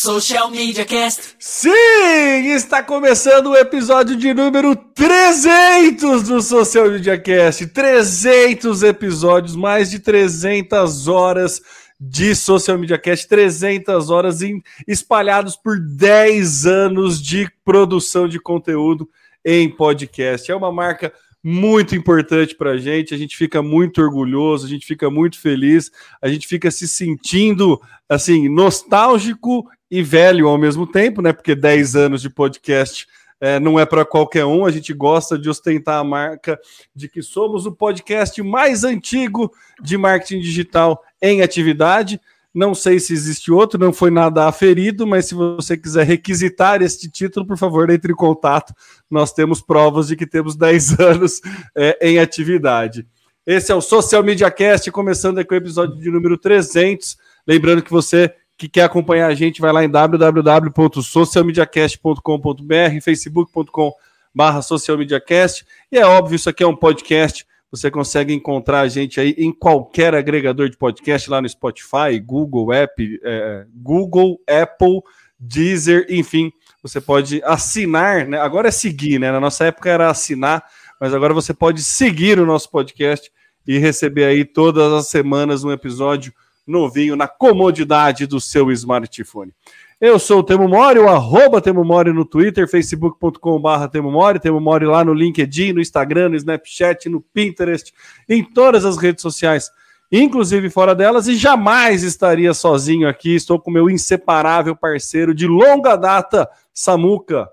Social Media Cast. Sim, está começando o episódio de número 300 do Social Media Cast. 300 episódios, mais de 300 horas de Social Media Cast, 300 horas em, espalhados por 10 anos de produção de conteúdo em podcast. É uma marca muito importante para a gente. A gente fica muito orgulhoso, a gente fica muito feliz, a gente fica se sentindo assim nostálgico e velho ao mesmo tempo, né? Porque 10 anos de podcast é, não é para qualquer um. A gente gosta de ostentar a marca de que somos o podcast mais antigo de marketing digital em atividade. Não sei se existe outro, não foi nada aferido, mas se você quiser requisitar este título, por favor, entre em contato. Nós temos provas de que temos 10 anos é, em atividade. Esse é o Social Media Cast, começando aqui o episódio de número 300. Lembrando que você que quer acompanhar a gente, vai lá em www.socialmediacast.com.br, facebook.com.br socialmediacast. E é óbvio, isso aqui é um podcast. Você consegue encontrar a gente aí em qualquer agregador de podcast, lá no Spotify, Google, App, é, Google, Apple, Deezer, enfim. Você pode assinar, né? Agora é seguir, né? Na nossa época era assinar, mas agora você pode seguir o nosso podcast e receber aí todas as semanas um episódio novinho na comodidade do seu smartphone. Eu sou o Temo Mori, o arroba Temo Mori no Twitter, facebook.com.br Temo Mori, Temo Mori lá no LinkedIn, no Instagram, no Snapchat, no Pinterest, em todas as redes sociais, inclusive fora delas, e jamais estaria sozinho aqui, estou com meu inseparável parceiro de longa data, Samuca.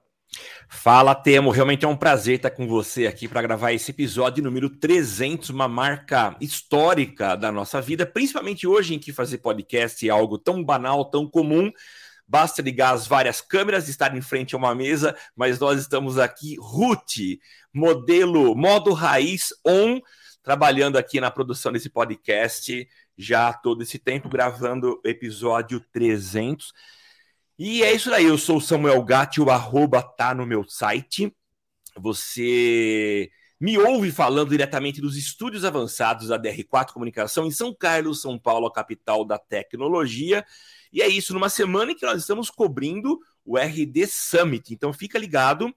Fala, Temo. Realmente é um prazer estar com você aqui para gravar esse episódio número 300, uma marca histórica da nossa vida, principalmente hoje em que fazer podcast é algo tão banal, tão comum. Basta ligar as várias câmeras, estar em frente a uma mesa, mas nós estamos aqui, Ruth, modelo, modo raiz on, trabalhando aqui na produção desse podcast já todo esse tempo, gravando episódio 300. E é isso aí, eu sou o Samuel Gatti, o arroba tá no meu site. Você me ouve falando diretamente dos estúdios avançados da DR4 Comunicação em São Carlos, São Paulo, a capital da tecnologia. E é isso, numa semana em que nós estamos cobrindo o RD Summit. Então fica ligado,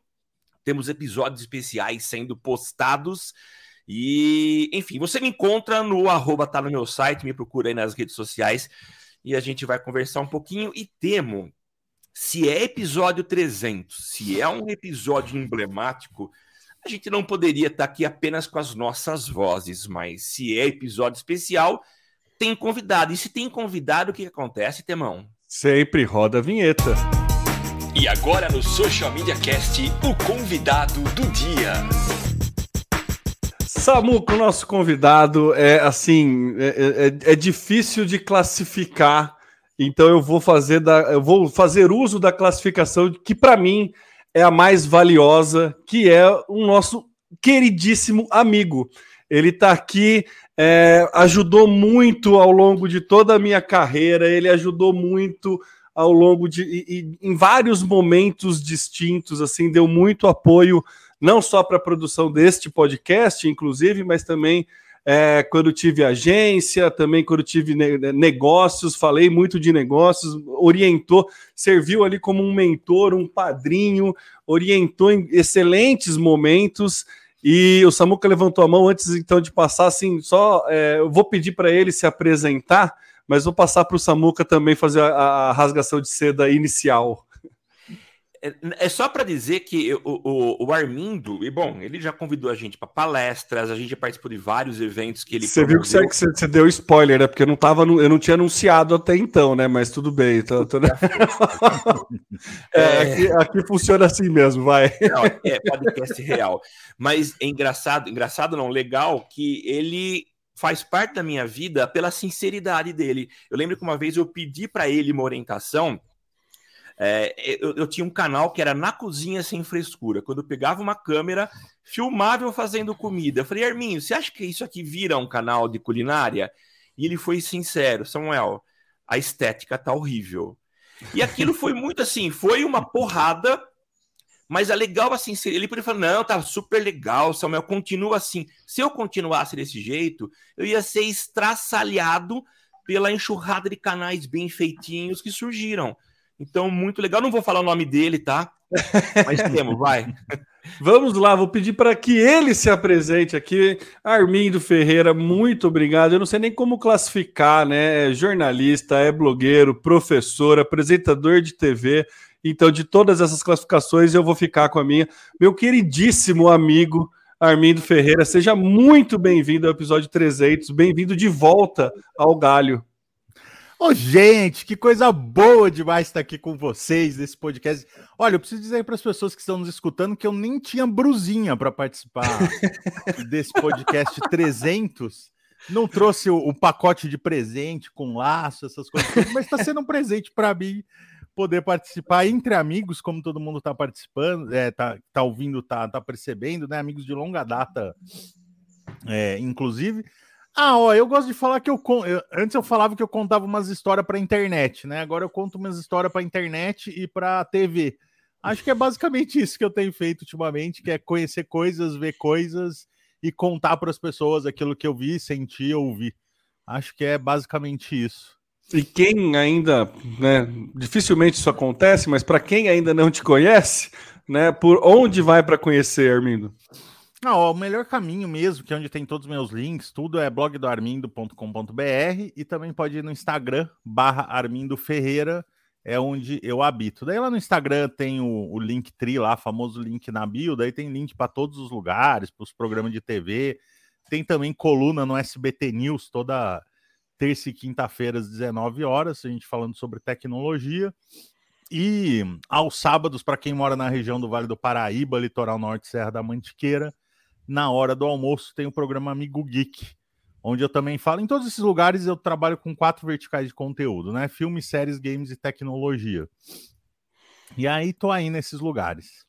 temos episódios especiais sendo postados. E, enfim, você me encontra no arroba tá no meu site, me procura aí nas redes sociais e a gente vai conversar um pouquinho. E temo, se é episódio 300, se é um episódio emblemático, a gente não poderia estar aqui apenas com as nossas vozes, mas se é episódio especial, tem convidado. E se tem convidado, o que, acontece, Temão? Sempre roda a vinheta. E agora no Social Media Cast, o convidado do dia. Samuco, o nosso convidado é assim, é, é, é difícil de classificar então eu vou fazer da, eu vou fazer uso da classificação que para mim é a mais valiosa, que é o nosso queridíssimo amigo. Ele está aqui, é, ajudou muito ao longo de toda a minha carreira. Ele ajudou muito ao longo de e, e, em vários momentos distintos, assim, deu muito apoio não só para a produção deste podcast, inclusive, mas também é, quando tive agência, também quando tive negócios, falei muito de negócios, orientou, serviu ali como um mentor, um padrinho, orientou em excelentes momentos. E o Samuca levantou a mão antes então de passar, assim, só é, eu vou pedir para ele se apresentar, mas vou passar para o Samuca também fazer a, a rasgação de seda inicial. É, é só para dizer que o, o, o, Armindo, e bom, ele já convidou a gente para palestras, a gente já participou de vários eventos que ele. Você viu que você, você, deu spoiler, né? Porque eu não, tava eu não tinha anunciado até então, né? Mas tudo bem. Tô, tô... é, é... Aqui, aqui, funciona assim mesmo, vai. Não, é podcast real. Mas é engraçado, engraçado não, legal que ele faz parte da minha vida pela sinceridade dele. Eu lembro que uma vez eu pedi para ele uma orientação é, eu, eu, tinha um canal que era na cozinha sem frescura. Quando eu pegava uma câmera, filmava eu fazendo comida. Eu falei, Arminho, você acha que isso aqui vira um canal de culinária? E ele foi sincero, Samuel, a estética tá horrível. E aquilo foi muito assim, foi uma porrada, mas é legal assim, ele podia falar, não, tá super legal, Samuel, continua assim. Se eu continuasse desse jeito, eu ia ser estraçalhado pela enxurrada de canais bem feitinhos que surgiram. Então, muito legal. Não vou falar o nome dele, tá? Mas temos, vai. Vamos lá, vou pedir para que ele se apresente aqui. Armindo Ferreira, muito obrigado. Eu não sei nem como classificar, né? É jornalista, é blogueiro, professor, apresentador de TV. Então, de todas essas classificações, eu vou ficar com a minha. Meu queridíssimo amigo Armindo Ferreira, seja muito bem-vindo ao episódio 300. Bem-vindo de volta ao Galho. Ô, gente, que coisa boa demais estar aqui com vocês nesse podcast. Olha, eu preciso dizer para as pessoas que estão nos escutando que eu nem tinha brusinha para participar desse podcast 300. Não trouxe o, o, pacote de presente com laço, essas coisas, mas está sendo um presente para mim poder participar entre amigos, como todo mundo está participando, é, tá, tá ouvindo, tá, tá percebendo, né? Amigos de longa data, é, inclusive. Ah, ó, eu gosto de falar que eu, eu antes eu falava que eu contava umas histórias para internet, né? Agora eu conto umas histórias para internet e para TV. Acho que é basicamente isso que eu tenho feito ultimamente, que é conhecer coisas, ver coisas e contar para as pessoas aquilo que eu vi, senti, ouvi. Acho que é basicamente isso. E quem ainda, né, dificilmente isso acontece, mas para quem ainda não te conhece, né, por onde vai para conhecer, Armindo? Ah, ó, o melhor caminho mesmo, que é onde tem todos os meus links, tudo é blogdoarmindo.com.br e também pode ir no Instagram, barra Armindo Ferreira, é onde eu habito. Daí lá no Instagram tem o, o link tri lá, famoso link na bio, daí tem link para todos os lugares, para os programas de TV, tem também coluna no SBT News toda terça e quinta-feira às 19 horas, a gente falando sobre tecnologia. E aos sábados, para quem mora na região do Vale do Paraíba, Litoral Norte, Serra da Mantiqueira, na hora do almoço tem o programa Amigo Geek, onde eu também falo. Em todos esses lugares eu trabalho com quatro verticais de conteúdo, né? Filmes, séries, games e tecnologia. E aí tô aí nesses lugares.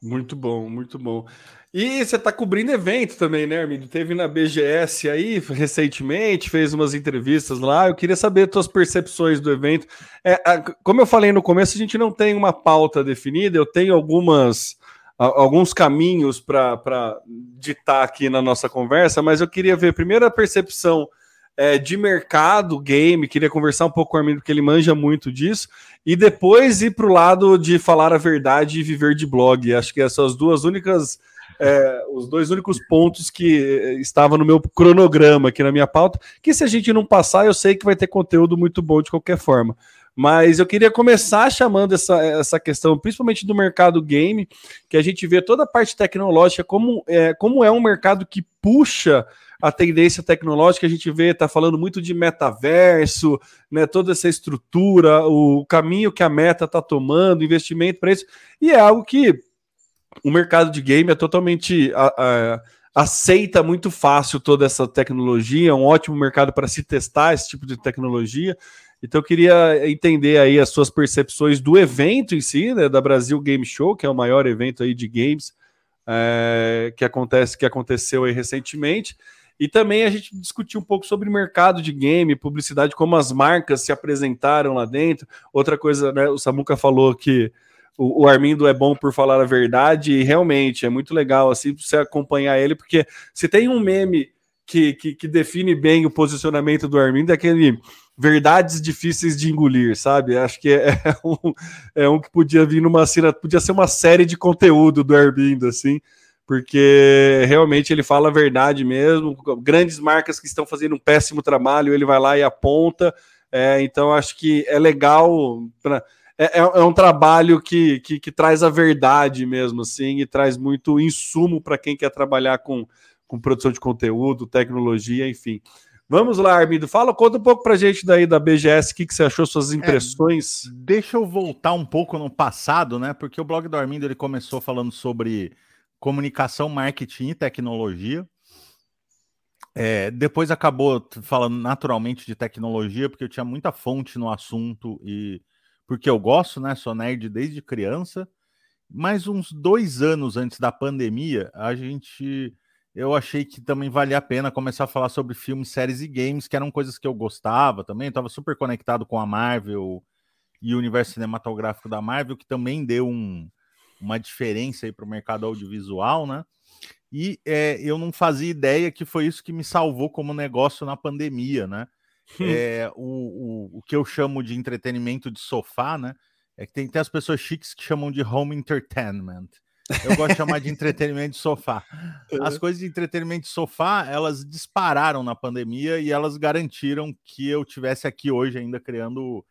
Muito bom, muito bom. E você está cobrindo evento também, né, Armindo? Teve na BGS aí recentemente, fez umas entrevistas lá. Eu queria saber suas percepções do evento. É, como eu falei no começo, a gente não tem uma pauta definida, eu tenho algumas alguns caminhos para ditar aqui na nossa conversa, mas eu queria ver primeiro a percepção é, de mercado game, queria conversar um pouco com o Armindo, porque ele manja muito disso, e depois ir para o lado de falar a verdade e viver de blog. Acho que essas duas únicas. É, os dois únicos pontos que estavam no meu cronograma aqui na minha pauta, que se a gente não passar, eu sei que vai ter conteúdo muito bom de qualquer forma. Mas eu queria começar chamando essa, essa questão, principalmente do mercado game, que a gente vê toda a parte tecnológica, como é, como é um mercado que puxa a tendência tecnológica, a gente vê, está falando muito de metaverso, né, toda essa estrutura, o caminho que a meta está tomando, investimento para isso, e é algo que o mercado de game é totalmente. A, a, aceita muito fácil toda essa tecnologia, é um ótimo mercado para se testar esse tipo de tecnologia. Então eu queria entender aí as suas percepções do evento em si, né, da Brasil Game Show, que é o maior evento aí de games é, que acontece, que aconteceu aí recentemente. E também a gente discutiu um pouco sobre mercado de game, publicidade, como as marcas se apresentaram lá dentro. Outra coisa, né, o Samuca falou que o, o Armindo é bom por falar a verdade, e realmente é muito legal assim você acompanhar ele, porque se tem um meme que, que, que define bem o posicionamento do Armindo, é aquele verdades difíceis de engolir, sabe? Acho que é, é, um, é um que podia vir numa podia ser uma série de conteúdo do Airbnb, assim, porque realmente ele fala a verdade mesmo. Grandes marcas que estão fazendo um péssimo trabalho, ele vai lá e aponta. É, então acho que é legal. Pra, é, é, é um trabalho que, que, que, traz a verdade mesmo, assim, e traz muito insumo para quem quer trabalhar com, com produção de conteúdo, tecnologia, enfim. Vamos lá, Armindo. Fala, conta um pouco pra gente daí da BGS, o que, que você achou, suas é, impressões. É, deixa eu voltar um pouco no passado, né? Porque o blog do Armindo ele começou falando sobre comunicação, marketing e tecnologia. É, depois acabou falando naturalmente de tecnologia, porque eu tinha muita fonte no assunto e porque eu gosto, né? Sou nerd desde criança. Mas uns dois anos antes da pandemia, a gente eu achei que também valia a pena começar a falar sobre filmes, séries e games, que eram coisas que eu gostava também. Estava super conectado com a Marvel e o universo cinematográfico da Marvel, que também deu um, uma diferença aí para o mercado audiovisual, né? E é, eu não fazia ideia que foi isso que me salvou como negócio na pandemia, né? é, o, o, o que eu chamo de entretenimento de sofá, né? É que tem, tem as pessoas chiques que chamam de home entertainment. Eu gosto de chamar de entretenimento de sofá. As coisas de entretenimento de sofá, elas dispararam na pandemia e elas garantiram que eu tivesse aqui hoje ainda criando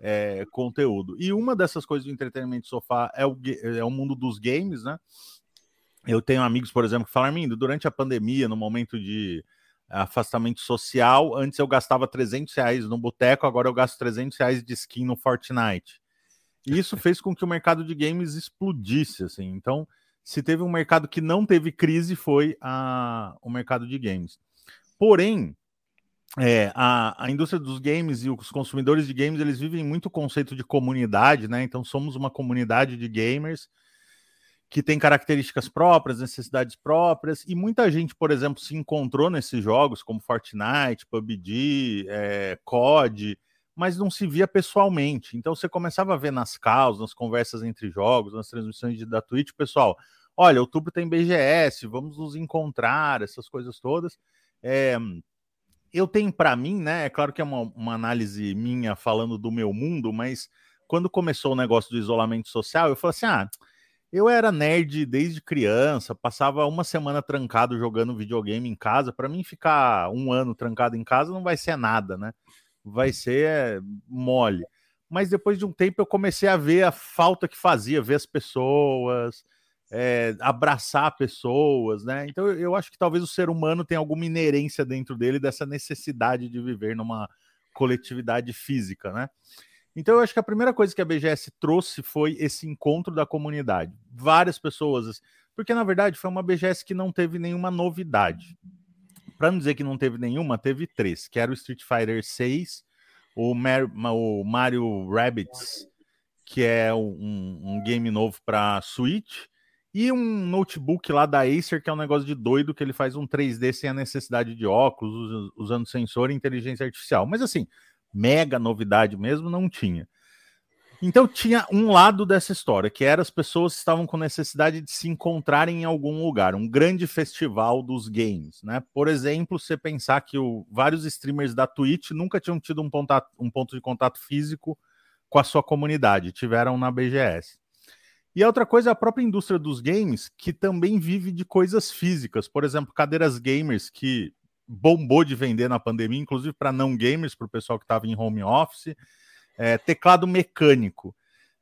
é, conteúdo. E uma dessas coisas de entretenimento de sofá é o, é o mundo dos games, né? Eu tenho amigos, por exemplo, que falam, Mindo, durante a pandemia, no momento de afastamento social, antes eu gastava 300 reais no boteco, agora eu gasto 300 reais de skin no Fortnite. E isso fez com que o mercado de games explodisse, assim. Então, se teve um mercado que não teve crise, foi a, o mercado de games. Porém, é, a, a indústria dos games e os consumidores de games, eles vivem muito o conceito de comunidade, né? Então, somos uma comunidade de gamers que tem características próprias, necessidades próprias, e muita gente, por exemplo, se encontrou nesses jogos como Fortnite, PUBG, é, COD, mas não se via pessoalmente. Então você começava a ver nas causas, nas conversas entre jogos, nas transmissões de, da Twitch, pessoal, olha, outubro tem BGS, vamos nos encontrar, essas coisas todas. É, eu tenho para mim, né? É claro que é uma, uma análise minha falando do meu mundo, mas quando começou o negócio do isolamento social, eu falei assim: ah, eu era nerd desde criança, passava uma semana trancado jogando videogame em casa. Para mim, ficar um ano trancado em casa não vai ser nada, né? Vai ser é, mole. Mas depois de um tempo eu comecei a ver a falta que fazia, ver as pessoas, é, abraçar pessoas, né? Então eu acho que talvez o ser humano tenha alguma inerência dentro dele dessa necessidade de viver numa coletividade física, né? Então eu acho que a primeira coisa que a BGS trouxe foi esse encontro da comunidade. Várias pessoas, porque na verdade foi uma BGS que não teve nenhuma novidade. Para não dizer que não teve nenhuma, teve três, que era o Street Fighter 6, o, Mar o Mario Rabbids, que é um, um game novo para Switch, e um notebook lá da Acer, que é um negócio de doido, que ele faz um 3D sem a necessidade de óculos, usando sensor e inteligência artificial. Mas assim, mega novidade mesmo, não tinha. Então tinha um lado dessa história, que era as pessoas estavam com necessidade de se encontrarem em algum lugar, um grande festival dos games, né? Por exemplo, você pensar que o, vários streamers da Twitch nunca tinham tido um, um ponto de contato físico com a sua comunidade, tiveram na BGS. E a outra coisa é a própria indústria dos games, que também vive de coisas físicas, por exemplo, cadeiras gamers que bombou de vender na pandemia, inclusive para não gamers, para o pessoal que estava em home office. É, teclado mecânico.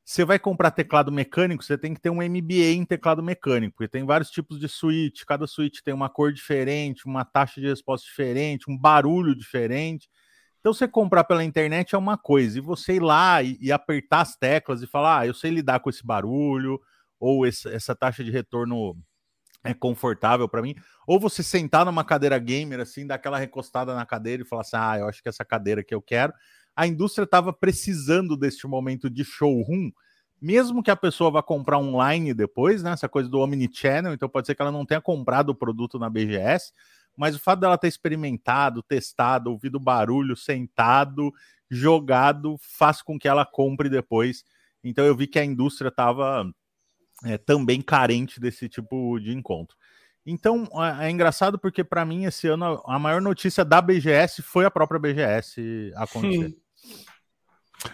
Você vai comprar teclado mecânico, você tem que ter um MBA em teclado mecânico, porque tem vários tipos de switch, cada switch tem uma cor diferente, uma taxa de resposta diferente, um barulho diferente. Então, você comprar pela internet é uma coisa, e você ir lá e, e apertar as teclas e falar, ah, eu sei lidar com esse barulho, ou esse, essa taxa de retorno é confortável para mim. Ou você sentar numa cadeira gamer, assim, dar aquela recostada na cadeira e falar assim: ah, eu acho que essa cadeira que eu quero. A indústria estava precisando deste momento de showroom, mesmo que a pessoa vá comprar online depois, né? Essa coisa do omnichannel, então pode ser que ela não tenha comprado o produto na BGS, mas o fato dela ter experimentado, testado, ouvido barulho, sentado, jogado, faz com que ela compre depois. Então eu vi que a indústria estava é, também carente desse tipo de encontro. Então é, é engraçado porque para mim esse ano a maior notícia da BGS foi a própria BGS acontecer.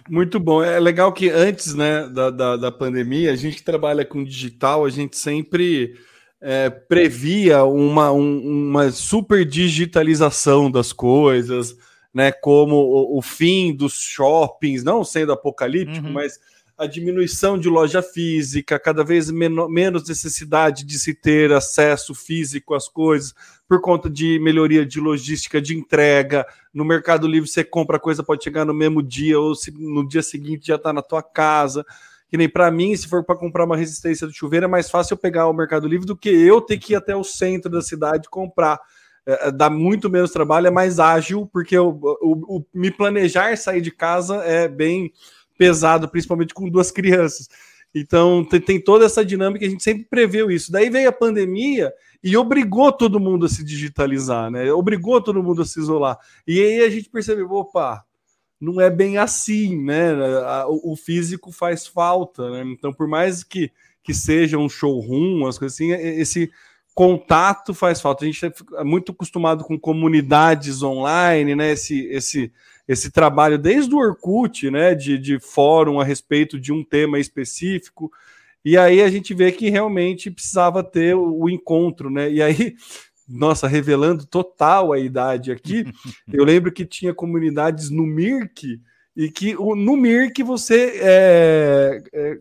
Muito bom. É legal que antes né, da, da, da, pandemia, a gente que trabalha com digital, a gente sempre é, previa uma, um, uma super digitalização das coisas, né? Como o, o, fim dos shoppings, não sendo apocalíptico, uhum. mas a diminuição de loja física, cada vez menos necessidade de se ter acesso físico às coisas, por conta de melhoria de logística de entrega. No Mercado Livre você compra coisa, pode chegar no mesmo dia, ou se, no dia seguinte já está na tua casa. Que nem para mim, se for para comprar uma resistência do chuveiro, é mais fácil eu pegar o Mercado Livre do que eu ter que ir até o centro da cidade comprar. É, é dá muito menos trabalho, é mais ágil, porque eu, o, o, me planejar sair de casa é bem pesado, principalmente com duas crianças. Então tem, tem, toda essa dinâmica, a gente sempre preveu isso. Daí veio a pandemia e obrigou todo mundo a se digitalizar, né? Obrigou todo mundo a se isolar. E aí a gente percebeu, opa, não é bem assim, né? O físico faz falta, né? Então, por mais que, que seja um showroom, as coisas assim, esse contato faz falta. A gente é muito acostumado com comunidades online, né? Esse, esse, esse trabalho desde o Orkut, né? De, de fórum a respeito de um tema específico. E aí a gente vê que realmente precisava ter o, o encontro, né? E aí, nossa, revelando total a idade aqui, eu lembro que tinha comunidades no Mirk e que no Mirk você é, é,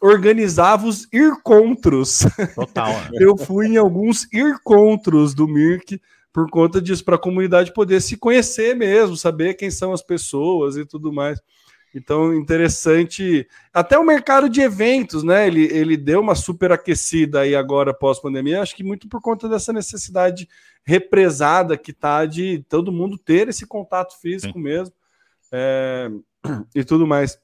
organizava os ircontros. Total. Né? eu fui em alguns ircontros do Mirk por conta disso, para a comunidade poder se conhecer mesmo, saber quem são as pessoas e tudo mais. Então, interessante. Até o mercado de eventos, né? Ele, ele deu uma super aquecida aí agora pós-pandemia, acho que muito por conta dessa necessidade represada que tá de todo mundo ter esse contato físico Sim. mesmo é, e tudo mais.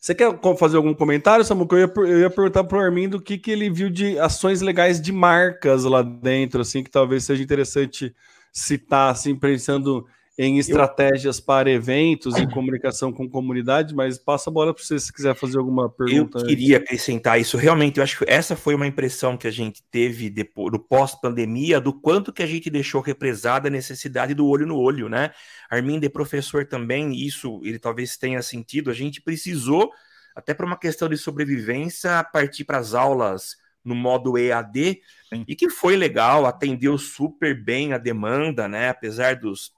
Você quer fazer algum comentário, Samuco? Eu ia, eu ia perguntar para o Armindo o que, que ele viu de ações legais de marcas lá dentro, assim, que talvez seja interessante citar, assim, pensando em estratégias eu... para eventos e comunicação com comunidade, mas passa a bola para você se quiser fazer alguma pergunta. Eu queria acrescentar isso. Realmente, eu acho que essa foi uma impressão que a gente teve depois, do pós-pandemia, do quanto que a gente deixou represada a necessidade do olho no olho, né? Armindo é professor também, isso ele talvez tenha sentido. A gente precisou, até para uma questão de sobrevivência, partir para as aulas no modo EAD, Sim. e que foi legal, atendeu super bem a demanda, né? Apesar dos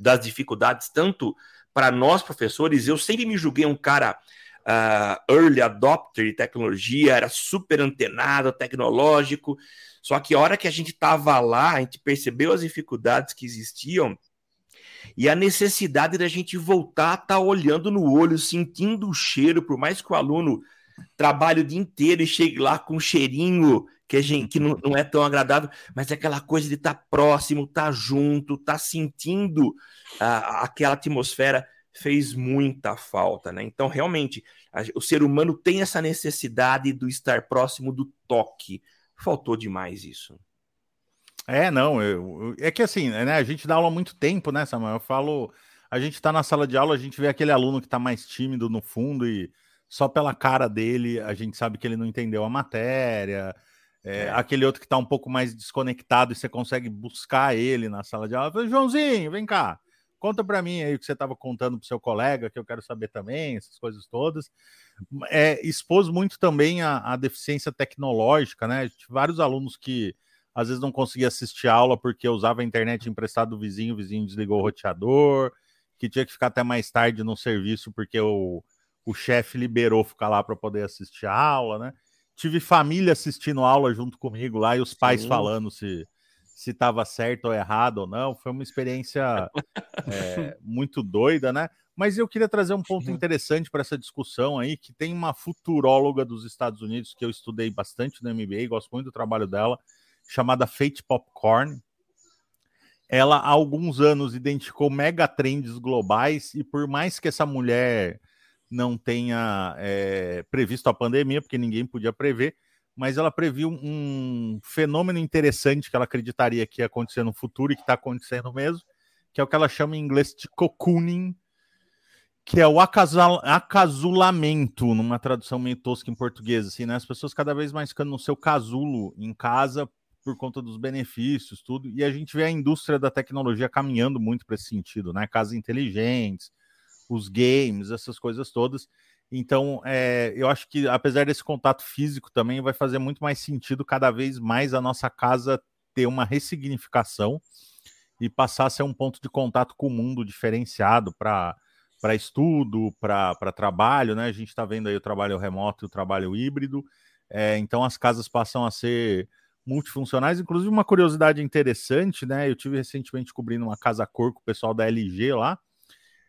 das dificuldades, tanto para nós professores, eu sempre me julguei um cara uh, early adopter de tecnologia, era super antenado, tecnológico, só que a hora que a gente estava lá, a gente percebeu as dificuldades que existiam e a necessidade da gente voltar a estar tá olhando no olho, sentindo o cheiro, por mais que o aluno trabalhe o dia inteiro e chegue lá com um cheirinho que, a gente, que não, não é tão agradável, mas é aquela coisa de estar tá próximo, estar tá junto, estar tá sentindo uh, aquela atmosfera fez muita falta, né? Então, realmente, a, o ser humano tem essa necessidade do estar próximo do toque. Faltou demais isso. É, não, eu, é que assim, né, a gente dá aula há muito tempo, né, Samuel? Eu falo, a gente tá na sala de aula, a gente vê aquele aluno que tá mais tímido no fundo e só pela cara dele a gente sabe que ele não entendeu a matéria, é, é. Aquele outro que está um pouco mais desconectado e você consegue buscar ele na sala de aula. Joãozinho, vem cá, conta para mim aí o que você estava contando para seu colega, que eu quero saber também, essas coisas todas. É, expôs muito também a, a deficiência tecnológica, né? Vários alunos que às vezes não conseguia assistir a aula porque usava a internet emprestada do vizinho, o vizinho desligou o roteador, que tinha que ficar até mais tarde no serviço porque o, o chefe liberou ficar lá para poder assistir a aula, né? Tive família assistindo aula junto comigo lá e os pais Sim. falando se se estava certo ou errado ou não. Foi uma experiência é, muito doida, né? Mas eu queria trazer um ponto interessante para essa discussão aí, que tem uma futuróloga dos Estados Unidos que eu estudei bastante no MBA, gosto muito do trabalho dela, chamada Fate Popcorn. Ela há alguns anos identificou megatrends globais e por mais que essa mulher não tenha é, previsto a pandemia, porque ninguém podia prever, mas ela previu um fenômeno interessante que ela acreditaria que ia acontecer no futuro e que está acontecendo mesmo, que é o que ela chama em inglês de cocooning, que é o acasal, acasulamento, numa tradução meio tosca em português, assim, né? As pessoas cada vez mais ficando no seu casulo em casa por conta dos benefícios, tudo, e a gente vê a indústria da tecnologia caminhando muito para esse sentido, né? Casas inteligentes, os games, essas coisas todas. Então, é, eu acho que apesar desse contato físico também vai fazer muito mais sentido cada vez mais a nossa casa ter uma ressignificação e passar a ser um ponto de contato com o mundo diferenciado para para estudo, para trabalho, né? A gente está vendo aí o trabalho remoto e o trabalho híbrido. É, então as casas passam a ser multifuncionais. Inclusive, uma curiosidade interessante, né? Eu tive recentemente cobrindo uma casa cor com o pessoal da LG lá.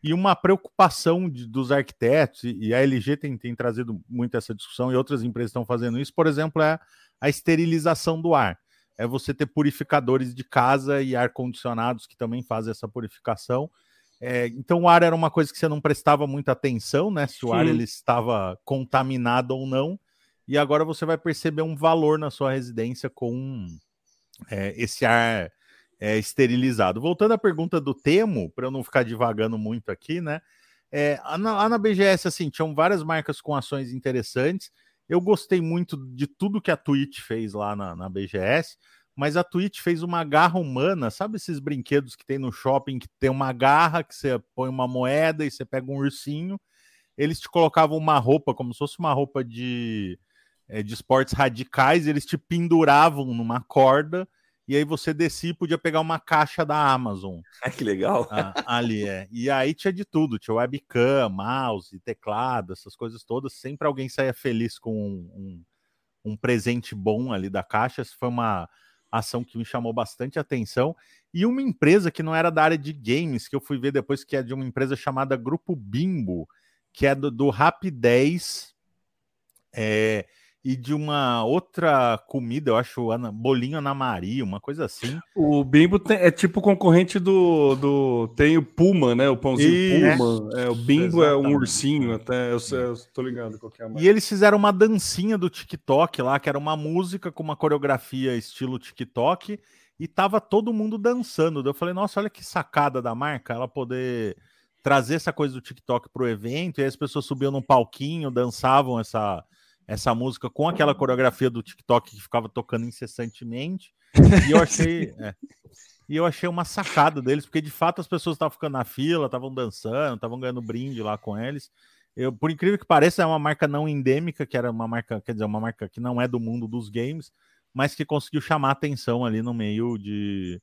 E uma preocupação de, dos arquitetos, e a LG tem, tem trazido muito essa discussão, e outras empresas estão fazendo isso, por exemplo, é a esterilização do ar. É você ter purificadores de casa e ar-condicionados que também fazem essa purificação. É, então, o ar era uma coisa que você não prestava muita atenção, né? Se o Sim. ar ele estava contaminado ou não. E agora você vai perceber um valor na sua residência com é, esse ar é, esterilizado. Voltando à pergunta do Temo, para eu não ficar divagando muito aqui, né? É, lá na BGS, assim, tinham várias marcas com ações interessantes. Eu gostei muito de tudo que a Twitch fez lá na, na BGS, mas a Twitch fez uma garra humana, sabe esses brinquedos que tem no shopping que tem uma garra que você põe uma moeda e você pega um ursinho? Eles te colocavam uma roupa, como se fosse uma roupa de, é, de esportes radicais, eles te penduravam numa corda e aí você descia e podia pegar uma caixa da Amazon. Ah, que legal. Ah, ali é. E aí tinha de tudo, tinha webcam, mouse, teclado, essas coisas todas. Sempre alguém saía feliz com um, um, um presente bom ali da caixa. Essa foi uma ação que me chamou bastante atenção. E uma empresa que não era da área de games, que eu fui ver depois, que é de uma empresa chamada Grupo Bimbo, que é do, do Rapidez. É, e de uma outra comida, eu acho, bolinho Ana Maria, uma coisa assim. O Bimbo tem, é tipo concorrente do, do. Tem o Puma, né? O pãozinho. Puma. É, o Bimbo Exatamente. é um ursinho, até. Eu, eu tô ligado é E eles fizeram uma dancinha do TikTok lá, que era uma música com uma coreografia estilo TikTok, e tava todo mundo dançando. Eu falei, nossa, olha que sacada da marca, ela poder trazer essa coisa do TikTok pro evento, e aí as pessoas subiam num palquinho, dançavam essa essa música com aquela coreografia do TikTok que ficava tocando incessantemente. E eu achei. É, e eu achei uma sacada deles, porque de fato as pessoas estavam ficando na fila, estavam dançando, estavam ganhando brinde lá com eles. Eu, por incrível que pareça, é uma marca não endêmica, que era uma marca, quer dizer, uma marca que não é do mundo dos games, mas que conseguiu chamar atenção ali no meio de,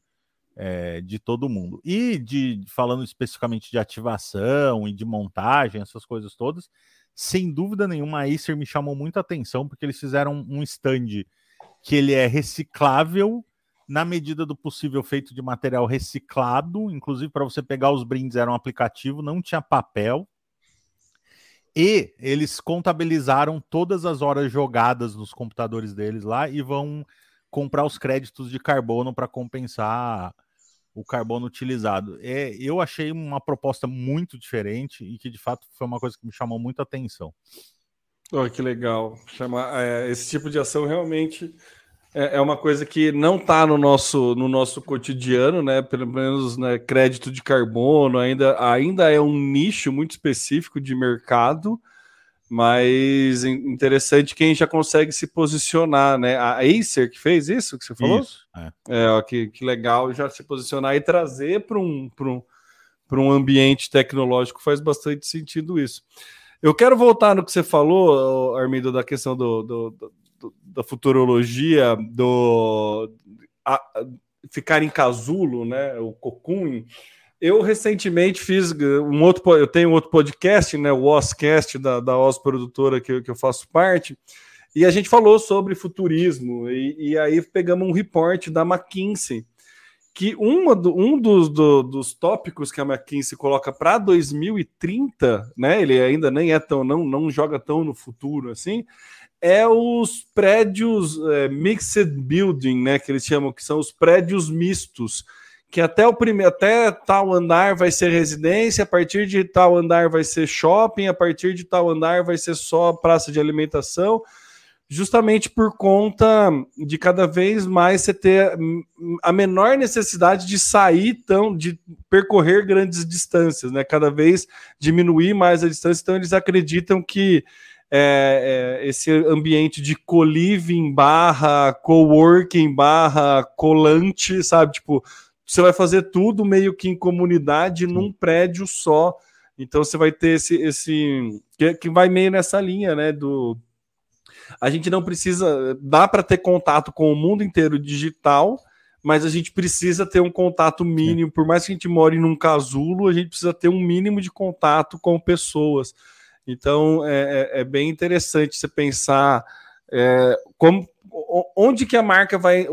é, de todo mundo. E de falando especificamente de ativação e de montagem, essas coisas todas, sem dúvida nenhuma, a Acer me chamou muito a atenção, porque eles fizeram um stand que ele é reciclável, na medida do possível feito de material reciclado, inclusive para você pegar os brindes era um aplicativo, não tinha papel. E eles contabilizaram todas as horas jogadas nos computadores deles lá e vão comprar os créditos de carbono para compensar o carbono utilizado. É, eu achei uma proposta muito diferente e que de fato foi uma coisa que me chamou muito a atenção. Oh, que legal. Chama, é, esse tipo de ação realmente é, é uma coisa que não está no nosso, no nosso cotidiano, né? Pelo menos né, crédito de carbono ainda, ainda é um nicho muito específico de mercado mas interessante quem já consegue se posicionar, né? A Acer que fez isso que você falou? Isso, é. é ó, que, que legal já se posicionar e trazer para um, um, um ambiente tecnológico faz bastante sentido isso. Eu quero voltar no que você falou, Armindo, da questão do, do, do da futurologia, do a, ficar em casulo, né? O cocum eu recentemente fiz um outro, eu tenho outro podcast, né, o Oscast da, da Os Produtora que, que eu faço parte, e a gente falou sobre futurismo, e, e aí pegamos um report da McKinsey, que uma do, um dos, do, dos tópicos que a McKinsey coloca para 2030, né, ele ainda nem é tão, não, não joga tão no futuro assim, é os prédios é, mixed building, né, que eles chamam, que são os prédios mistos, que até o primeiro, até tal andar vai ser residência, a partir de tal andar vai ser shopping, a partir de tal andar vai ser só praça de alimentação, justamente por conta de cada vez mais você ter a menor necessidade de sair tão, de percorrer grandes distâncias, né? Cada vez diminuir mais a distância. Então eles acreditam que é, é, esse ambiente de co-living barra coworking barra colante, sabe? Tipo, você vai fazer tudo meio que em comunidade, num prédio só. Então você vai ter esse, esse que, que vai meio nessa linha, né? Do a gente não precisa, dá para ter contato com o mundo inteiro digital, mas a gente precisa ter um contato mínimo. Por mais que a gente more num casulo, a gente precisa ter um mínimo de contato com pessoas. Então é, é, é bem interessante você pensar é, como, onde que a marca vai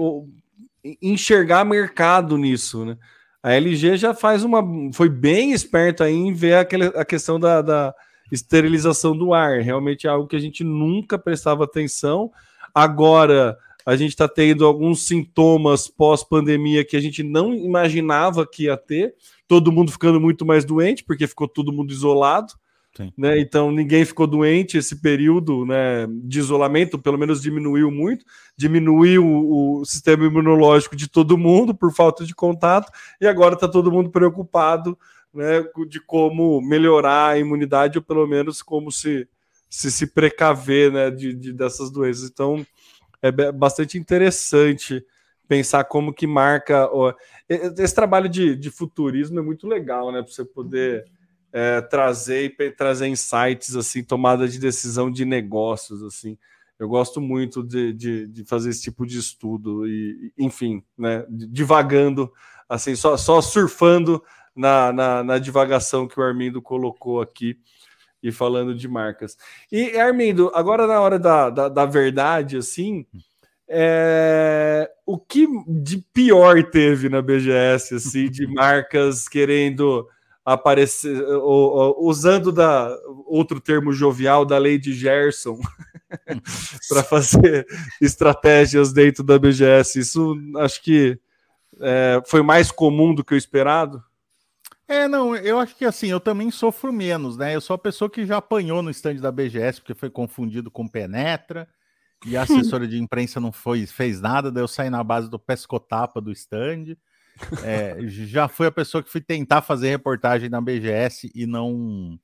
enxergar mercado nisso, né? A LG já faz uma. Foi bem esperta em ver aquele, a questão da, da esterilização do ar. Realmente é algo que a gente nunca prestava atenção. Agora a gente está tendo alguns sintomas pós-pandemia que a gente não imaginava que ia ter. Todo mundo ficando muito mais doente, porque ficou todo mundo isolado. Né? Então ninguém ficou doente esse período né, de isolamento, pelo menos diminuiu muito, diminuiu o, o sistema imunológico de todo mundo por falta de contato, e agora está todo mundo preocupado né, de como melhorar a imunidade, ou pelo menos como se, se, se precaver né, de, de, dessas doenças. Então, é bastante interessante pensar como que marca. Ó, esse trabalho de, de futurismo é muito legal, né? Para você poder é, trazer trazer insights, assim, tomada de decisão de negócios, assim. Eu gosto muito de, de, de fazer esse tipo de estudo e, enfim, né, divagando, assim, só, só surfando na, na, na divagação que o Armindo colocou aqui e falando de marcas. E, Armindo, agora na hora da, da, da verdade, assim, é, o que de pior teve na BGS, assim, de marcas querendo aparecer, usando da outro termo jovial da lei de Gerson para fazer estratégias dentro da BGS. Isso acho que é, foi mais comum do que o esperado. É, não, eu acho que assim, eu também sofro menos, né? Eu sou a pessoa que já apanhou no stand da BGS porque foi confundido com Penetra e a assessora de imprensa não foi, fez nada, daí eu saí na base do pescotapa do stand. É, já fui a pessoa que fui tentar fazer reportagem na BGS e não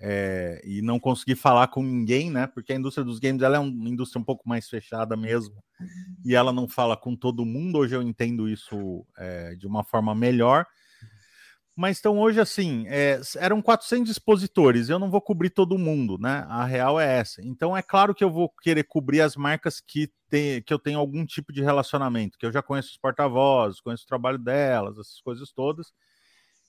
é, e não consegui falar com ninguém, né? Porque a indústria dos games ela é uma indústria um pouco mais fechada mesmo e ela não fala com todo mundo. Hoje eu entendo isso é, de uma forma melhor. Mas então hoje, assim, é, eram 400 expositores, eu não vou cobrir todo mundo, né? A real é essa. Então é claro que eu vou querer cobrir as marcas que, tem, que eu tenho algum tipo de relacionamento, que eu já conheço os porta-vozes, conheço o trabalho delas, essas coisas todas.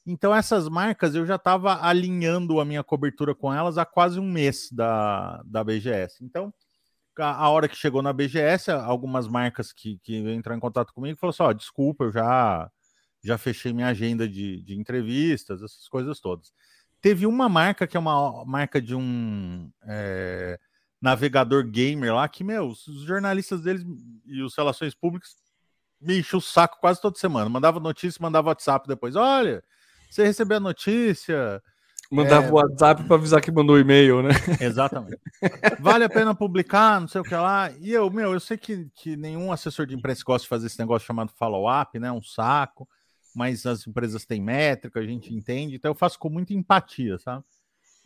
Então essas marcas eu já estava alinhando a minha cobertura com elas há quase um mês da, da BGS. Então, a, a hora que chegou na BGS, algumas marcas que, que entraram em contato comigo falaram assim: ó, oh, desculpa, eu já já fechei minha agenda de, de entrevistas, essas coisas todas. Teve uma marca que é uma marca de um é, navegador gamer lá, que, meu, os jornalistas deles e os relações públicas me enchiam o saco quase toda semana. Mandava notícia, mandava WhatsApp depois. Olha, você recebeu a notícia. Mandava é... o WhatsApp para avisar que mandou e-mail, né? Exatamente. Vale a pena publicar, não sei o que lá. E eu, meu, eu sei que, que nenhum assessor de imprensa gosta de fazer esse negócio chamado follow-up, né? Um saco mas as empresas têm métrica, a gente entende, então eu faço com muita empatia, sabe?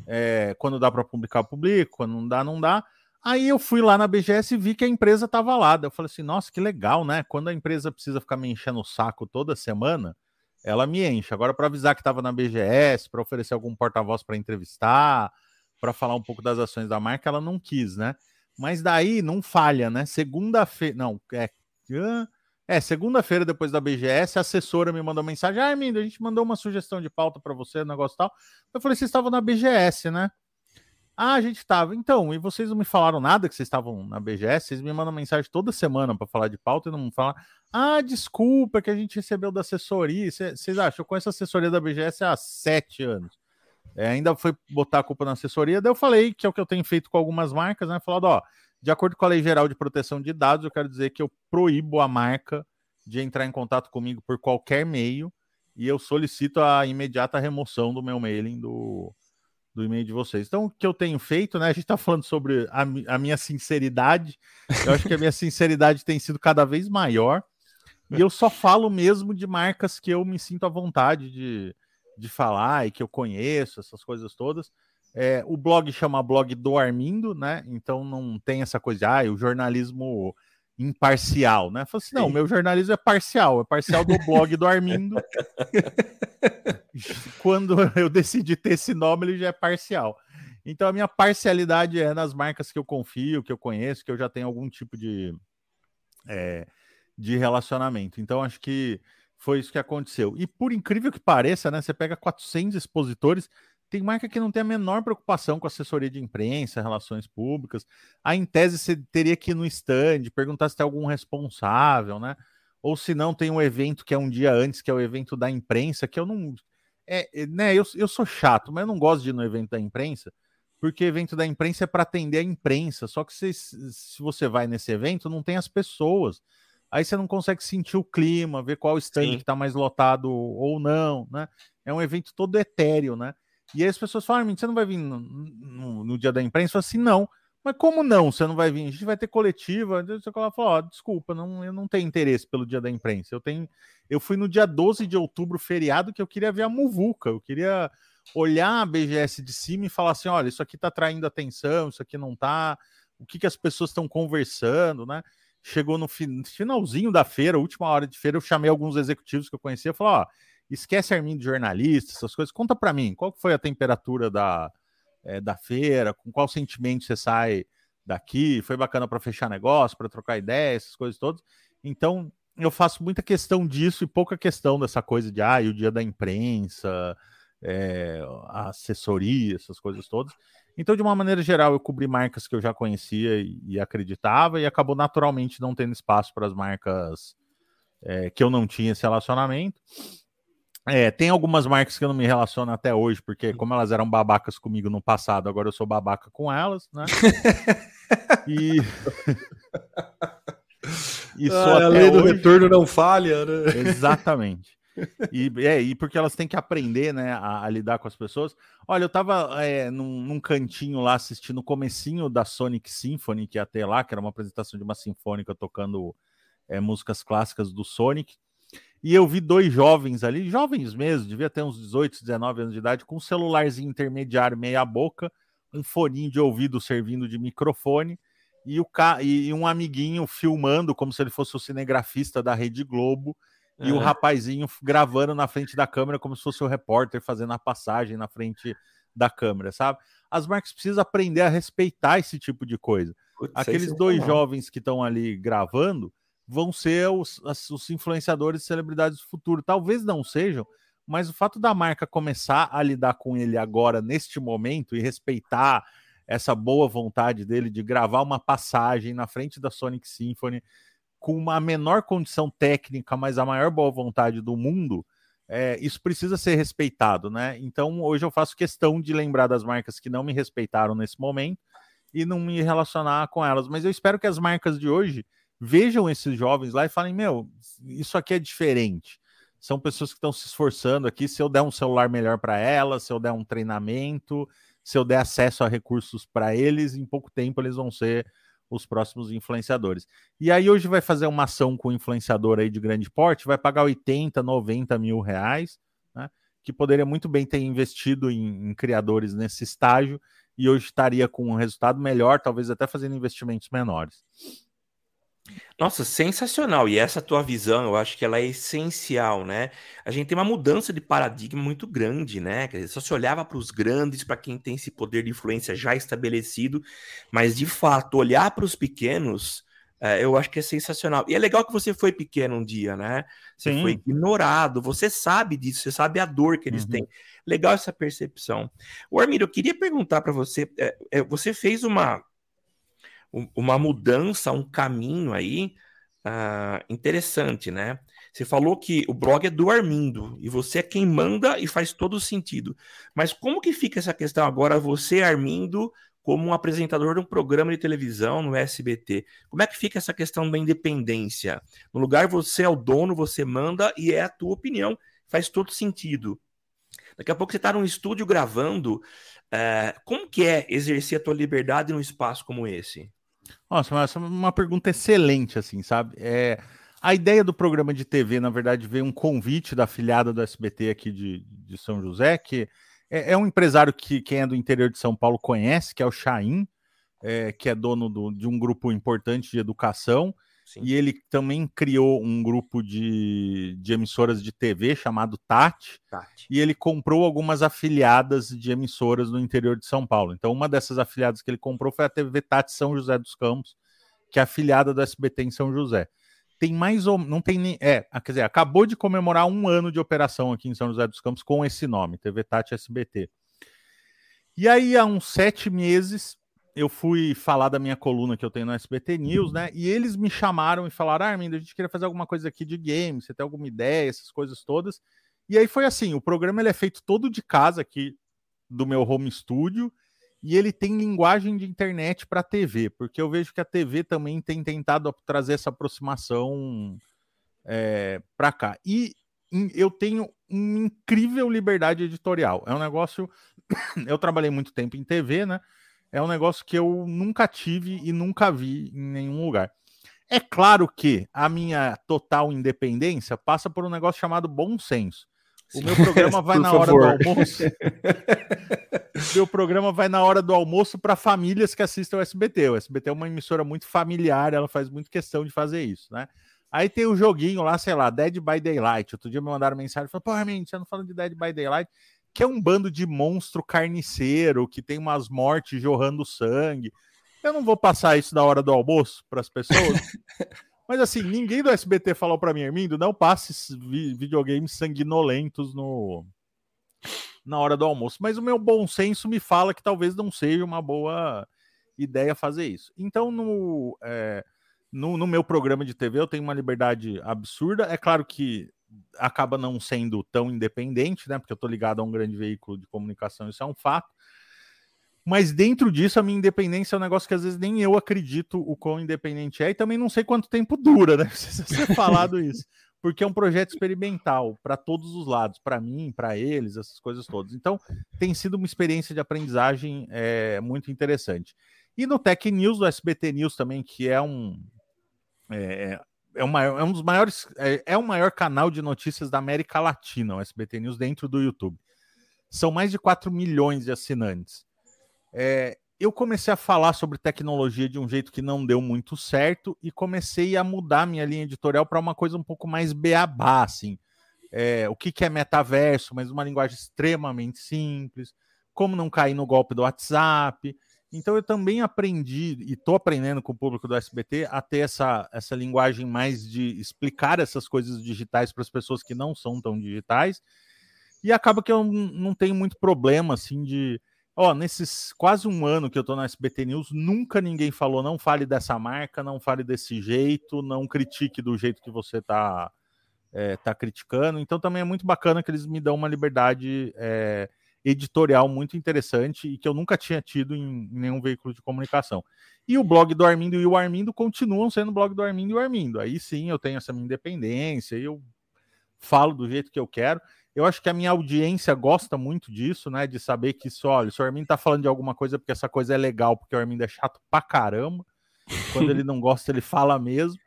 É, quando dá para publicar, publico, quando não dá, não dá. Aí eu fui lá na BGS e vi que a empresa estava lá. Eu falei assim, nossa, que legal, né? Quando a empresa precisa ficar me enchendo o saco toda semana, ela me enche. Agora, para avisar que estava na BGS, para oferecer algum porta-voz para entrevistar, para falar um pouco das ações da marca, ela não quis, né? Mas daí não falha, né? Segunda-feira. Não, é. É, segunda-feira, depois da BGS, a assessora me mandou mensagem: Ah, Armindo, a gente mandou uma sugestão de pauta para você, negócio tal. Eu falei: Vocês estavam na BGS, né? Ah, a gente estava. Então, e vocês não me falaram nada que vocês estavam na BGS? Vocês me mandam mensagem toda semana para falar de pauta e não me falam. Ah, desculpa que a gente recebeu da assessoria. Vocês acham? Eu conheço a assessoria da BGS há sete anos. É, ainda foi botar a culpa na assessoria. Daí eu falei que é o que eu tenho feito com algumas marcas, né? Falado, ó, de acordo com a Lei Geral de Proteção de Dados, eu quero dizer que eu proíbo a marca de entrar em contato comigo por qualquer meio e eu solicito a imediata remoção do meu mailing do, do e-mail de vocês. Então, o que eu tenho feito, né? A gente está falando sobre a, a, minha sinceridade. Eu acho que a minha sinceridade tem sido cada vez maior. E eu só falo mesmo de marcas que eu me sinto à vontade de, de falar e que eu conheço, essas coisas todas. É, o blog chama blog do Armindo, né? Então não tem essa coisa de ah, o jornalismo imparcial, né? Falei assim, não, meu jornalismo é parcial, é parcial do blog do Armindo. Quando eu decidi ter esse nome, ele já é parcial. Então a minha parcialidade é nas marcas que eu confio, que eu conheço, que eu já tenho algum tipo de, é, de relacionamento. Então acho que foi isso que aconteceu. E por incrível que pareça, né? Você pega 400 expositores, tem marca que não tem a menor preocupação com assessoria de imprensa, relações públicas. Aí, em tese, você teria que ir no stand, perguntar se tem algum responsável, né? Ou se não, tem um evento que é um dia antes, que é o evento da imprensa, que eu não. É, é né, eu, eu sou chato, mas eu não gosto de ir no evento da imprensa, porque evento da imprensa é para atender a imprensa. Só que se, se você vai nesse evento, não tem as pessoas. Aí você não consegue sentir o clima, ver qual stand Sim. que está mais lotado ou não, né? É um evento todo etéreo, né? E aí as pessoas falam, você não vai vir no, no, no dia da imprensa? Eu assim, não. Mas como não? Você não vai vir? A gente vai ter coletiva. Você fala, ó, desculpa, não, eu não tenho interesse pelo dia da imprensa. Eu tenho, eu fui no dia 12 de outubro, feriado, que eu queria ver a Muvuca. Eu queria olhar a BGS de cima e falar assim: olha, isso aqui está atraindo atenção, isso aqui não está, o que, que as pessoas estão conversando, né? Chegou no finalzinho da feira, última hora de feira, eu chamei alguns executivos que eu conhecia e falei: ó, esquece Armin de jornalista, essas coisas, conta para mim, qual foi a temperatura da, é, da feira, com qual sentimento você sai daqui, foi bacana para fechar negócio, para trocar ideia, essas coisas todas. Então, eu faço muita questão disso e pouca questão dessa coisa de ah, o dia da imprensa, é, assessoria, essas coisas todas. Então, de uma maneira geral, eu cobri marcas que eu já conhecia e, e acreditava, e acabou naturalmente não tendo espaço para as marcas é, que eu não tinha esse relacionamento. É, tem algumas marcas que eu não me relaciono até hoje, porque como elas eram babacas comigo no passado, agora eu sou babaca com elas, né? e. Isso ah, a lei do retorno não falha, né? Exatamente. E, é, e porque elas têm que aprender, né, a, a lidar com as pessoas. Olha, eu tava é, num, num, cantinho lá assistindo o comecinho da Sonic Symphony, que ia ter lá, que era uma apresentação de uma sinfônica tocando é, músicas clássicas do Sonic. E eu vi dois jovens ali, jovens mesmo, devia ter uns 18, 19 anos de idade, com um celularzinho intermediário meia boca, um foninho de ouvido servindo de microfone e, o ca... e um amiguinho filmando como se ele fosse o cinegrafista da Rede Globo e o rapazinho gravando na frente da câmera como se fosse o repórter fazendo a passagem na frente da câmera, sabe? As marcas precisam aprender a respeitar esse tipo de coisa. Putz, Aqueles dois jovens que estão ali gravando, vão ser os, os influenciadores e celebridades do futuro. Talvez não sejam, mas o fato da marca começar a lidar com ele agora, neste momento, e respeitar essa boa vontade dele de gravar uma passagem na frente da Sonic Symphony com uma menor condição técnica, mas a maior boa vontade do mundo, é, isso precisa ser respeitado, né? Então hoje eu faço questão de lembrar das marcas que não me respeitaram nesse momento e não me relacionar com elas. Mas eu espero que as marcas de hoje vejam esses jovens lá e falem: meu, isso aqui é diferente. São pessoas que estão se esforçando aqui. Se eu der um celular melhor para elas, se eu der um treinamento, se eu der acesso a recursos para eles, em pouco tempo eles vão ser os próximos influenciadores. E aí hoje vai fazer uma ação com um influenciador aí de grande porte, vai pagar 80, 90 mil reais, né, que poderia muito bem ter investido em, em criadores nesse estágio e hoje estaria com um resultado melhor, talvez até fazendo investimentos menores. Nossa, sensacional. E essa tua visão, eu acho que ela é essencial, né? A gente tem uma mudança de paradigma muito grande, né? Quer dizer, só se olhava para os grandes, para quem tem esse poder de influência já estabelecido, mas de fato, olhar para os pequenos, é, eu acho que é sensacional. E é legal que você foi pequeno um dia, né? Você Sim. foi ignorado, você sabe disso, você sabe a dor que eles uhum. têm. Legal essa percepção. O Armiro, eu queria perguntar para você: é, é, você fez uma uma mudança, um caminho aí uh, interessante, né? Você falou que o blog é do Armindo e você é quem manda e faz todo sentido. Mas como que fica essa questão agora, você, Armindo, como um apresentador de um programa de televisão no SBT? Como é que fica essa questão da independência? No lugar você é o dono, você manda e é a tua opinião, faz todo sentido. Daqui a pouco você está num estúdio gravando. Uh, como que é exercer a tua liberdade num espaço como esse? Nossa, essa é uma pergunta excelente, assim, sabe? É, a ideia do programa de TV, na verdade, veio um convite da afiliada do SBT aqui de, de São José, que é, é, um empresário que quem é do interior de São Paulo conhece, que é o Chaim, é, que é dono do, de um grupo importante de educação. Sim. E ele também criou um grupo de, de emissoras de TV chamado Tati, Tati, E ele comprou algumas afiliadas de emissoras no interior de São Paulo. Então, uma dessas afiliadas que ele comprou foi a TV Tati São José dos Campos, que é afiliada do SBT em São José. Tem mais ou não tem nem. É, quer dizer, acabou de comemorar um ano de operação aqui em São José dos Campos com esse nome, TV Tati SBT. E aí, há uns sete meses, eu fui falar da minha coluna que eu tenho no SBT News, né? E eles me chamaram e falaram: Armindo, a gente queria fazer alguma coisa aqui de game, você tem alguma ideia, essas coisas todas. E aí foi assim: o programa ele é feito todo de casa aqui do meu home studio e ele tem linguagem de internet para TV, porque eu vejo que a TV também tem tentado trazer essa aproximação é, para cá. E eu tenho uma incrível liberdade editorial. É um negócio. eu trabalhei muito tempo em TV, né? É um negócio que eu nunca tive e nunca vi em nenhum lugar. É claro que a minha total independência passa por um negócio chamado bom senso. O meu programa vai na hora do almoço. meu programa vai na hora do almoço para famílias que assistem o SBT. O SBT é uma emissora muito familiar, ela faz muito questão de fazer isso, né? Aí tem o joguinho lá, sei lá, Dead by Daylight. Outro dia me mandaram mensagem, falaram, pô, Armin, você não falando de Dead by Daylight? Que é um bando de monstro carniceiro, que tem umas mortes jorrando sangue. Eu não vou passar isso na hora do almoço para as pessoas. Mas assim, ninguém do SBT falou para mim, Armindo, não passe videogames sanguinolentos no na hora do almoço. Mas o meu bom senso me fala que talvez não seja uma boa ideia fazer isso. Então, no, é, no, no, meu programa de TV, eu tenho uma liberdade absurda. É claro que acaba não sendo tão independente, né? Porque eu tô ligado a um grande veículo de comunicação, isso é um fato. Mas dentro disso, a minha independência é um negócio que às vezes nem eu acredito o quão independente é, e também não sei quanto tempo dura, né? Precisa ser falado isso. Porque é um projeto experimental para todos os lados, para mim, para eles, essas coisas todas. Então, tem sido uma experiência de aprendizagem é, muito interessante. E no Tech News, do SBT News também, que é um. É, é, é um dos maiores. É, é o maior canal de notícias da América Latina, o SBT News, dentro do YouTube. São mais de 4 milhões de assinantes. É, eu comecei a falar sobre tecnologia de um jeito que não deu muito certo e comecei a mudar minha linha editorial para uma coisa um pouco mais beabá, assim. É, o que, que é metaverso, mas uma linguagem extremamente simples, como não cair no golpe do WhatsApp. Então eu também aprendi e estou aprendendo com o público do SBT a ter essa, essa linguagem mais de explicar essas coisas digitais para as pessoas que não são tão digitais. E acaba que eu não tenho muito problema assim de Ó, nesses quase um ano que eu tô na SBT News, nunca ninguém falou não fale dessa marca, não fale desse jeito, não critique do jeito que você tá, é, tá criticando. Então também é muito bacana que eles me dão uma liberdade é, editorial muito interessante e que eu nunca tinha tido em, nenhum veículo de comunicação. E o blog do Armindo e o Armindo continuam sendo o blog do Armindo e o Armindo. Aí sim eu tenho essa minha independência, eu falo do jeito que eu quero. Eu acho que a minha audiência gosta muito disso, né? De saber que só, olha, se o Armin tá falando de alguma coisa porque essa coisa é legal, porque o Armin é chato pra caramba. Quando ele não gosta, ele fala mesmo.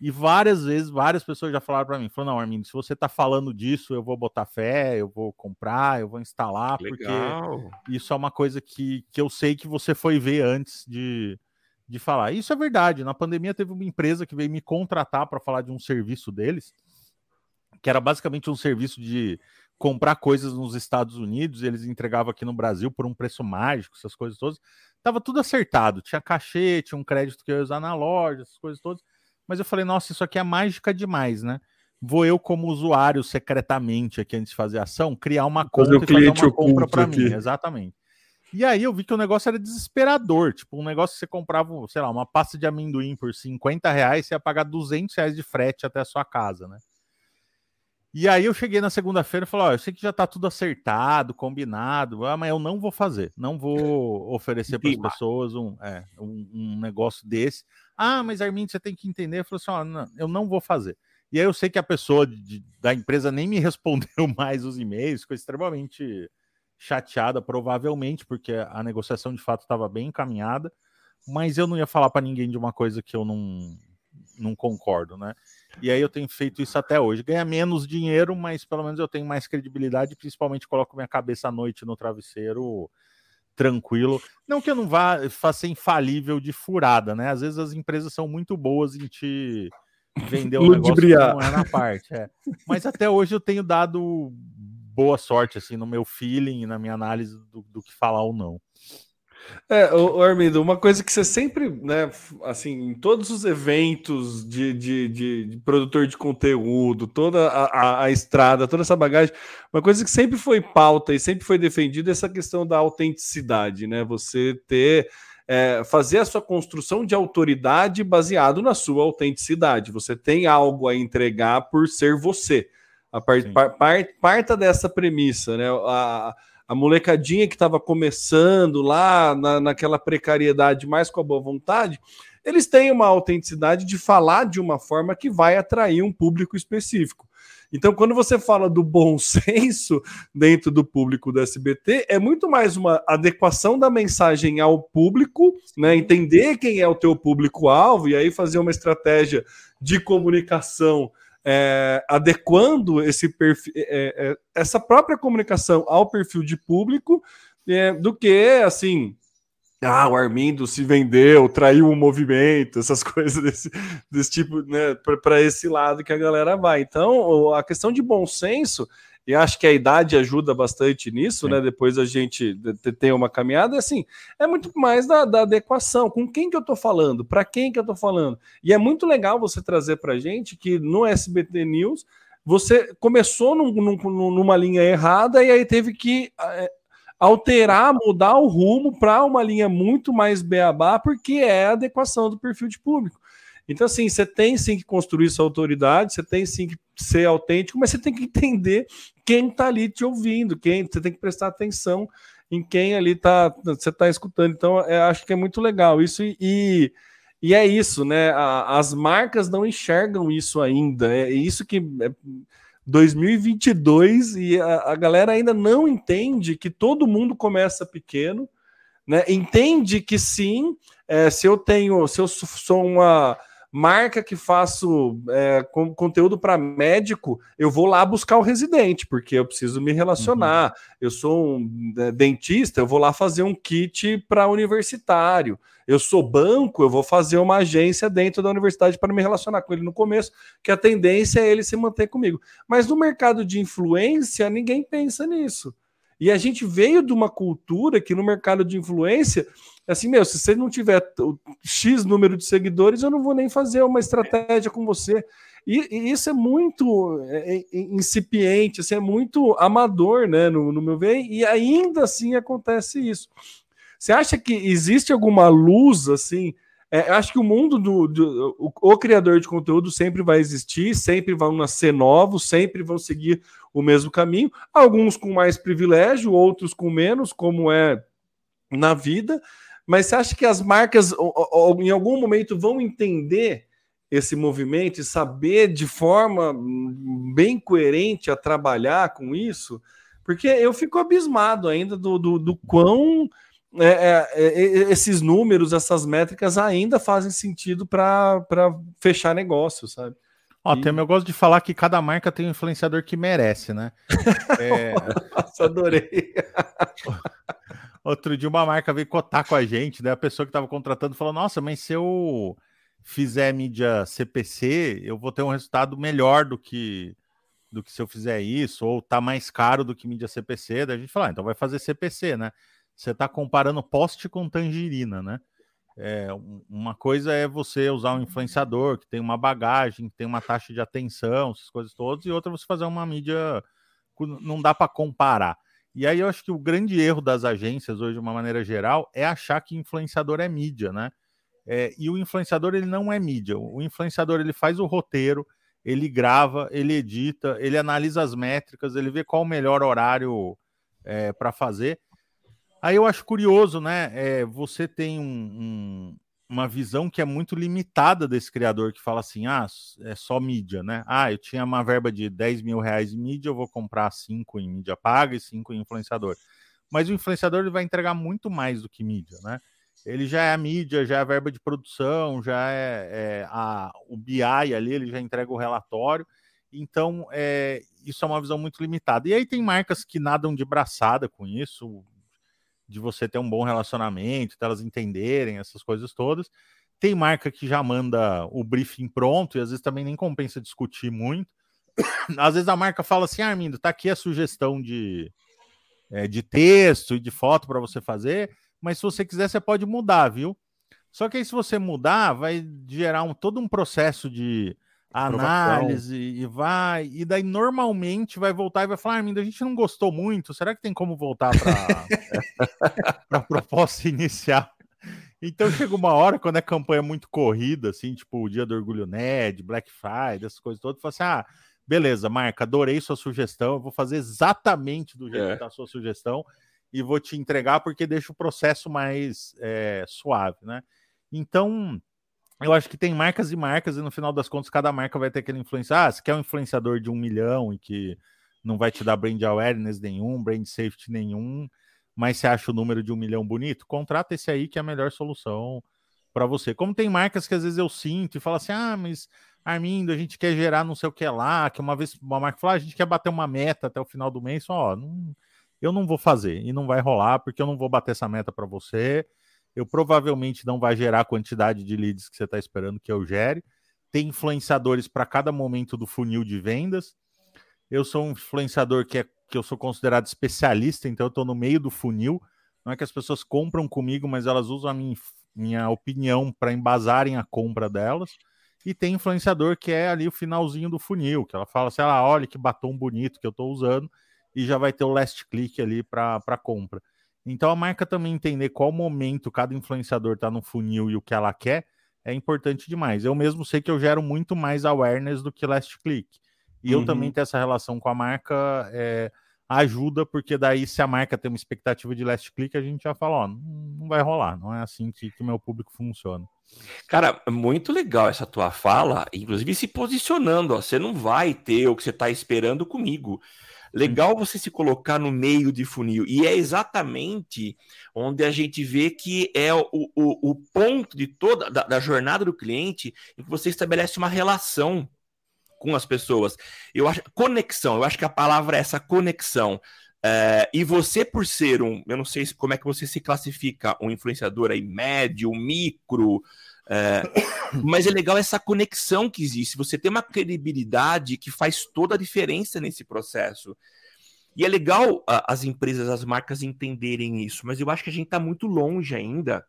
E várias vezes, várias pessoas já falaram para mim: falou, não, Armin, se você tá falando disso, eu vou botar fé, eu vou comprar, eu vou instalar, legal. porque isso é uma coisa que, que eu sei que você foi ver antes de, de falar. Isso é verdade. Na pandemia teve uma empresa que veio me contratar para falar de um serviço deles que era basicamente um serviço de comprar coisas nos Estados Unidos, e eles entregavam aqui no Brasil por um preço mágico, essas coisas todas. Tava tudo acertado, tinha cachê, tinha um crédito que eu ia usar na loja, essas coisas todas. Mas eu falei, nossa, isso aqui é mágica demais, né? Vou eu, como usuário, secretamente, aqui antes de fazer a ação, criar uma conta e fazer uma compra para mim. Exatamente. E aí eu vi que o negócio era desesperador. Tipo, um negócio que você comprava, sei lá, uma pasta de amendoim por 50 reais, você ia pagar 200 reais de frete até a sua casa, né? E aí eu cheguei na segunda-feira e falei, ó, eu sei que já tá tudo acertado, combinado, ah, mas eu não vou fazer, não vou oferecer para as pessoas um, é, um, um, negócio desse. Ah, mas Armin, você tem que entender. Eu falei assim, ó, não, eu não vou fazer. E aí eu sei que a pessoa de, da empresa nem me respondeu mais os e-mails, ficou extremamente chateada, provavelmente, porque a negociação de fato estava bem encaminhada, mas eu não ia falar para ninguém de uma coisa que eu não, não concordo, né? E aí eu tenho feito isso até hoje. Ganha menos dinheiro, mas pelo menos eu tenho mais credibilidade, principalmente coloco minha cabeça à noite no travesseiro tranquilo. Não que eu não vá fazer infalível de furada, né? Às vezes as empresas são muito boas em te vender um negócio que não é na parte. É. Mas até hoje eu tenho dado boa sorte assim no meu feeling, na minha análise do, do que falar ou não. É, o, Armindo, uma coisa que você sempre, né, assim, em todos os eventos de, de, de, de produtor de conteúdo, toda a, a, a, estrada, toda essa bagagem, uma coisa que sempre foi pauta e sempre foi defendida é essa questão da autenticidade, né? Você ter. É, fazer a sua construção de autoridade baseado na sua autenticidade. Você tem algo a entregar por ser você. A part, par, parta dessa premissa, né? A, a molecadinha que estava começando lá na, naquela precariedade mais com a boa vontade, eles têm uma autenticidade de falar de uma forma que vai atrair um público específico. Então, quando você fala do bom senso dentro do público do SBT, é muito mais uma adequação da mensagem ao público, né? Entender quem é o teu público-alvo e aí fazer uma estratégia de comunicação é, adequando esse perfil, é, é, essa própria comunicação ao perfil de público é, do que assim. Ah, o Armindo se vendeu, traiu o movimento, essas coisas desse, desse tipo, né, para esse lado que a galera vai. Então, a questão de bom senso e acho que a idade ajuda bastante nisso, Sim. né? Depois a gente tem uma caminhada, assim, é muito mais da, da adequação. Com quem que eu tô falando? Para quem que eu tô falando? E é muito legal você trazer pra gente que no SBT News você começou num, num, numa linha errada e aí teve que é, alterar, mudar o rumo para uma linha muito mais beabá, porque é a adequação do perfil de público. Então, assim, você tem sim que construir sua autoridade, você tem sim que ser autêntico, mas você tem que entender quem está ali te ouvindo, quem você tem que prestar atenção em quem ali tá, você está escutando. Então, eu acho que é muito legal isso e, e é isso, né? A, as marcas não enxergam isso ainda. É isso que é 2022 e a, a galera ainda não entende que todo mundo começa pequeno, né? Entende que sim, é, se eu tenho, se eu sou uma marca que faço é, com, conteúdo para médico, eu vou lá buscar o residente, porque eu preciso me relacionar. Uhum. Eu sou um é, dentista, eu vou lá fazer um kit para universitário. Eu sou banco, eu vou fazer uma agência dentro da universidade para me relacionar com ele no começo, que a tendência é ele se manter comigo. Mas no mercado de influência, ninguém pensa nisso. E a gente veio de uma cultura que no mercado de influência assim, meu, se você não tiver X número de seguidores, eu não vou nem fazer uma estratégia com você. E, e isso é muito é, é, incipiente, assim, é muito amador, né, no, no meu ver, e ainda assim acontece isso. Você acha que existe alguma luz, assim, é, acho que o mundo do, do o, o, criador de conteúdo sempre vai existir, sempre vão nascer novos, sempre vão seguir o mesmo caminho. Alguns com mais privilégio, outros com menos, como é na vida. Mas você acha que as marcas em algum momento vão entender esse movimento e saber de forma bem coerente a trabalhar com isso? Porque eu fico abismado ainda do, do, do quão é, é, é, esses números, essas métricas ainda fazem sentido para fechar negócio, sabe? Ó, e... tem, eu gosto de falar que cada marca tem um influenciador que merece, né? é... Nossa, adorei. Outro dia uma marca veio cotar com a gente, né? A pessoa que estava contratando falou: Nossa, mas se eu fizer mídia CPC, eu vou ter um resultado melhor do que do que se eu fizer isso, ou tá mais caro do que mídia CPC. Daí a gente fala: ah, então vai fazer CPC, né? Você está comparando poste com tangerina, né? É, uma coisa é você usar um influenciador que tem uma bagagem, que tem uma taxa de atenção, essas coisas todas, e outra é você fazer uma mídia. Não dá para comparar. E aí eu acho que o grande erro das agências hoje, de uma maneira geral, é achar que influenciador é mídia, né? É, e o influenciador ele não é mídia. O influenciador ele faz o roteiro, ele grava, ele edita, ele analisa as métricas, ele vê qual o melhor horário é, para fazer. Aí eu acho curioso, né? É, você tem um, uma visão que é muito limitada desse criador que fala assim: ah, é só mídia, né? Ah, eu tinha uma verba de 10 mil reais em mídia, eu vou comprar 5 em mídia paga e 5 em influenciador. Mas o influenciador ele vai entregar muito mais do que mídia, né? Ele já é a mídia, já é a verba de produção, já é, é a, o BI ali, ele já entrega o relatório. Então, é, isso é uma visão muito limitada. E aí tem marcas que nadam de braçada com isso, de você ter um bom relacionamento, delas entenderem essas coisas todas. Tem marca que já manda o briefing pronto e às vezes também nem compensa discutir muito. Às vezes a marca fala assim: Armindo, tá aqui a sugestão de, é, de texto e de foto para você fazer, mas se você quiser, você pode mudar, viu? Só que aí, se você mudar, vai gerar um, todo um processo de análise e vai. E daí normalmente vai voltar e vai falar: Armindo, a gente não gostou muito. Será que tem como voltar para a proposta inicial? Então chega uma hora quando é campanha muito corrida, assim, tipo o dia do Orgulho Ned, Black Friday, essas coisas todas, fala assim: ah, beleza, Marca, adorei sua sugestão, eu vou fazer exatamente do jeito é. que tá a sua sugestão e vou te entregar porque deixa o processo mais é, suave, né? Então, eu acho que tem marcas e marcas, e no final das contas, cada marca vai ter aquele influenciador. Ah, se quer um influenciador de um milhão e que não vai te dar brand awareness nenhum, brand safety nenhum, mas você acha o número de um milhão bonito, contrata esse aí que é a melhor solução para você. Como tem marcas que às vezes eu sinto e falo assim: ah, mas Armindo, a gente quer gerar não sei o que lá, que uma vez uma marca falou, ah, a gente quer bater uma meta até o final do mês, só, ó, não, eu não vou fazer e não vai rolar porque eu não vou bater essa meta para você. Eu provavelmente não vai gerar a quantidade de leads que você está esperando que eu gere. Tem influenciadores para cada momento do funil de vendas. Eu sou um influenciador que, é, que eu sou considerado especialista, então eu estou no meio do funil. Não é que as pessoas compram comigo, mas elas usam a minha, minha opinião para embasarem a compra delas. E tem influenciador que é ali o finalzinho do funil, que ela fala assim: ah, olha que batom bonito que eu estou usando, e já vai ter o last click ali para compra. Então a marca também entender qual momento cada influenciador está no funil e o que ela quer é importante demais. Eu mesmo sei que eu gero muito mais awareness do que last click. E uhum. eu também ter essa relação com a marca é, ajuda, porque daí se a marca tem uma expectativa de last click, a gente já fala, ó, não vai rolar, não é assim que o meu público funciona. Cara, muito legal essa tua fala, inclusive se posicionando, ó, você não vai ter o que você está esperando comigo. Legal você se colocar no meio de funil, e é exatamente onde a gente vê que é o, o, o ponto de toda da, da jornada do cliente em que você estabelece uma relação com as pessoas. Eu acho conexão, eu acho que a palavra é essa conexão. É, e você, por ser um, eu não sei como é que você se classifica, um influenciador aí médio, micro, é, mas é legal essa conexão que existe. Você tem uma credibilidade que faz toda a diferença nesse processo. E é legal a, as empresas, as marcas entenderem isso, mas eu acho que a gente está muito longe ainda.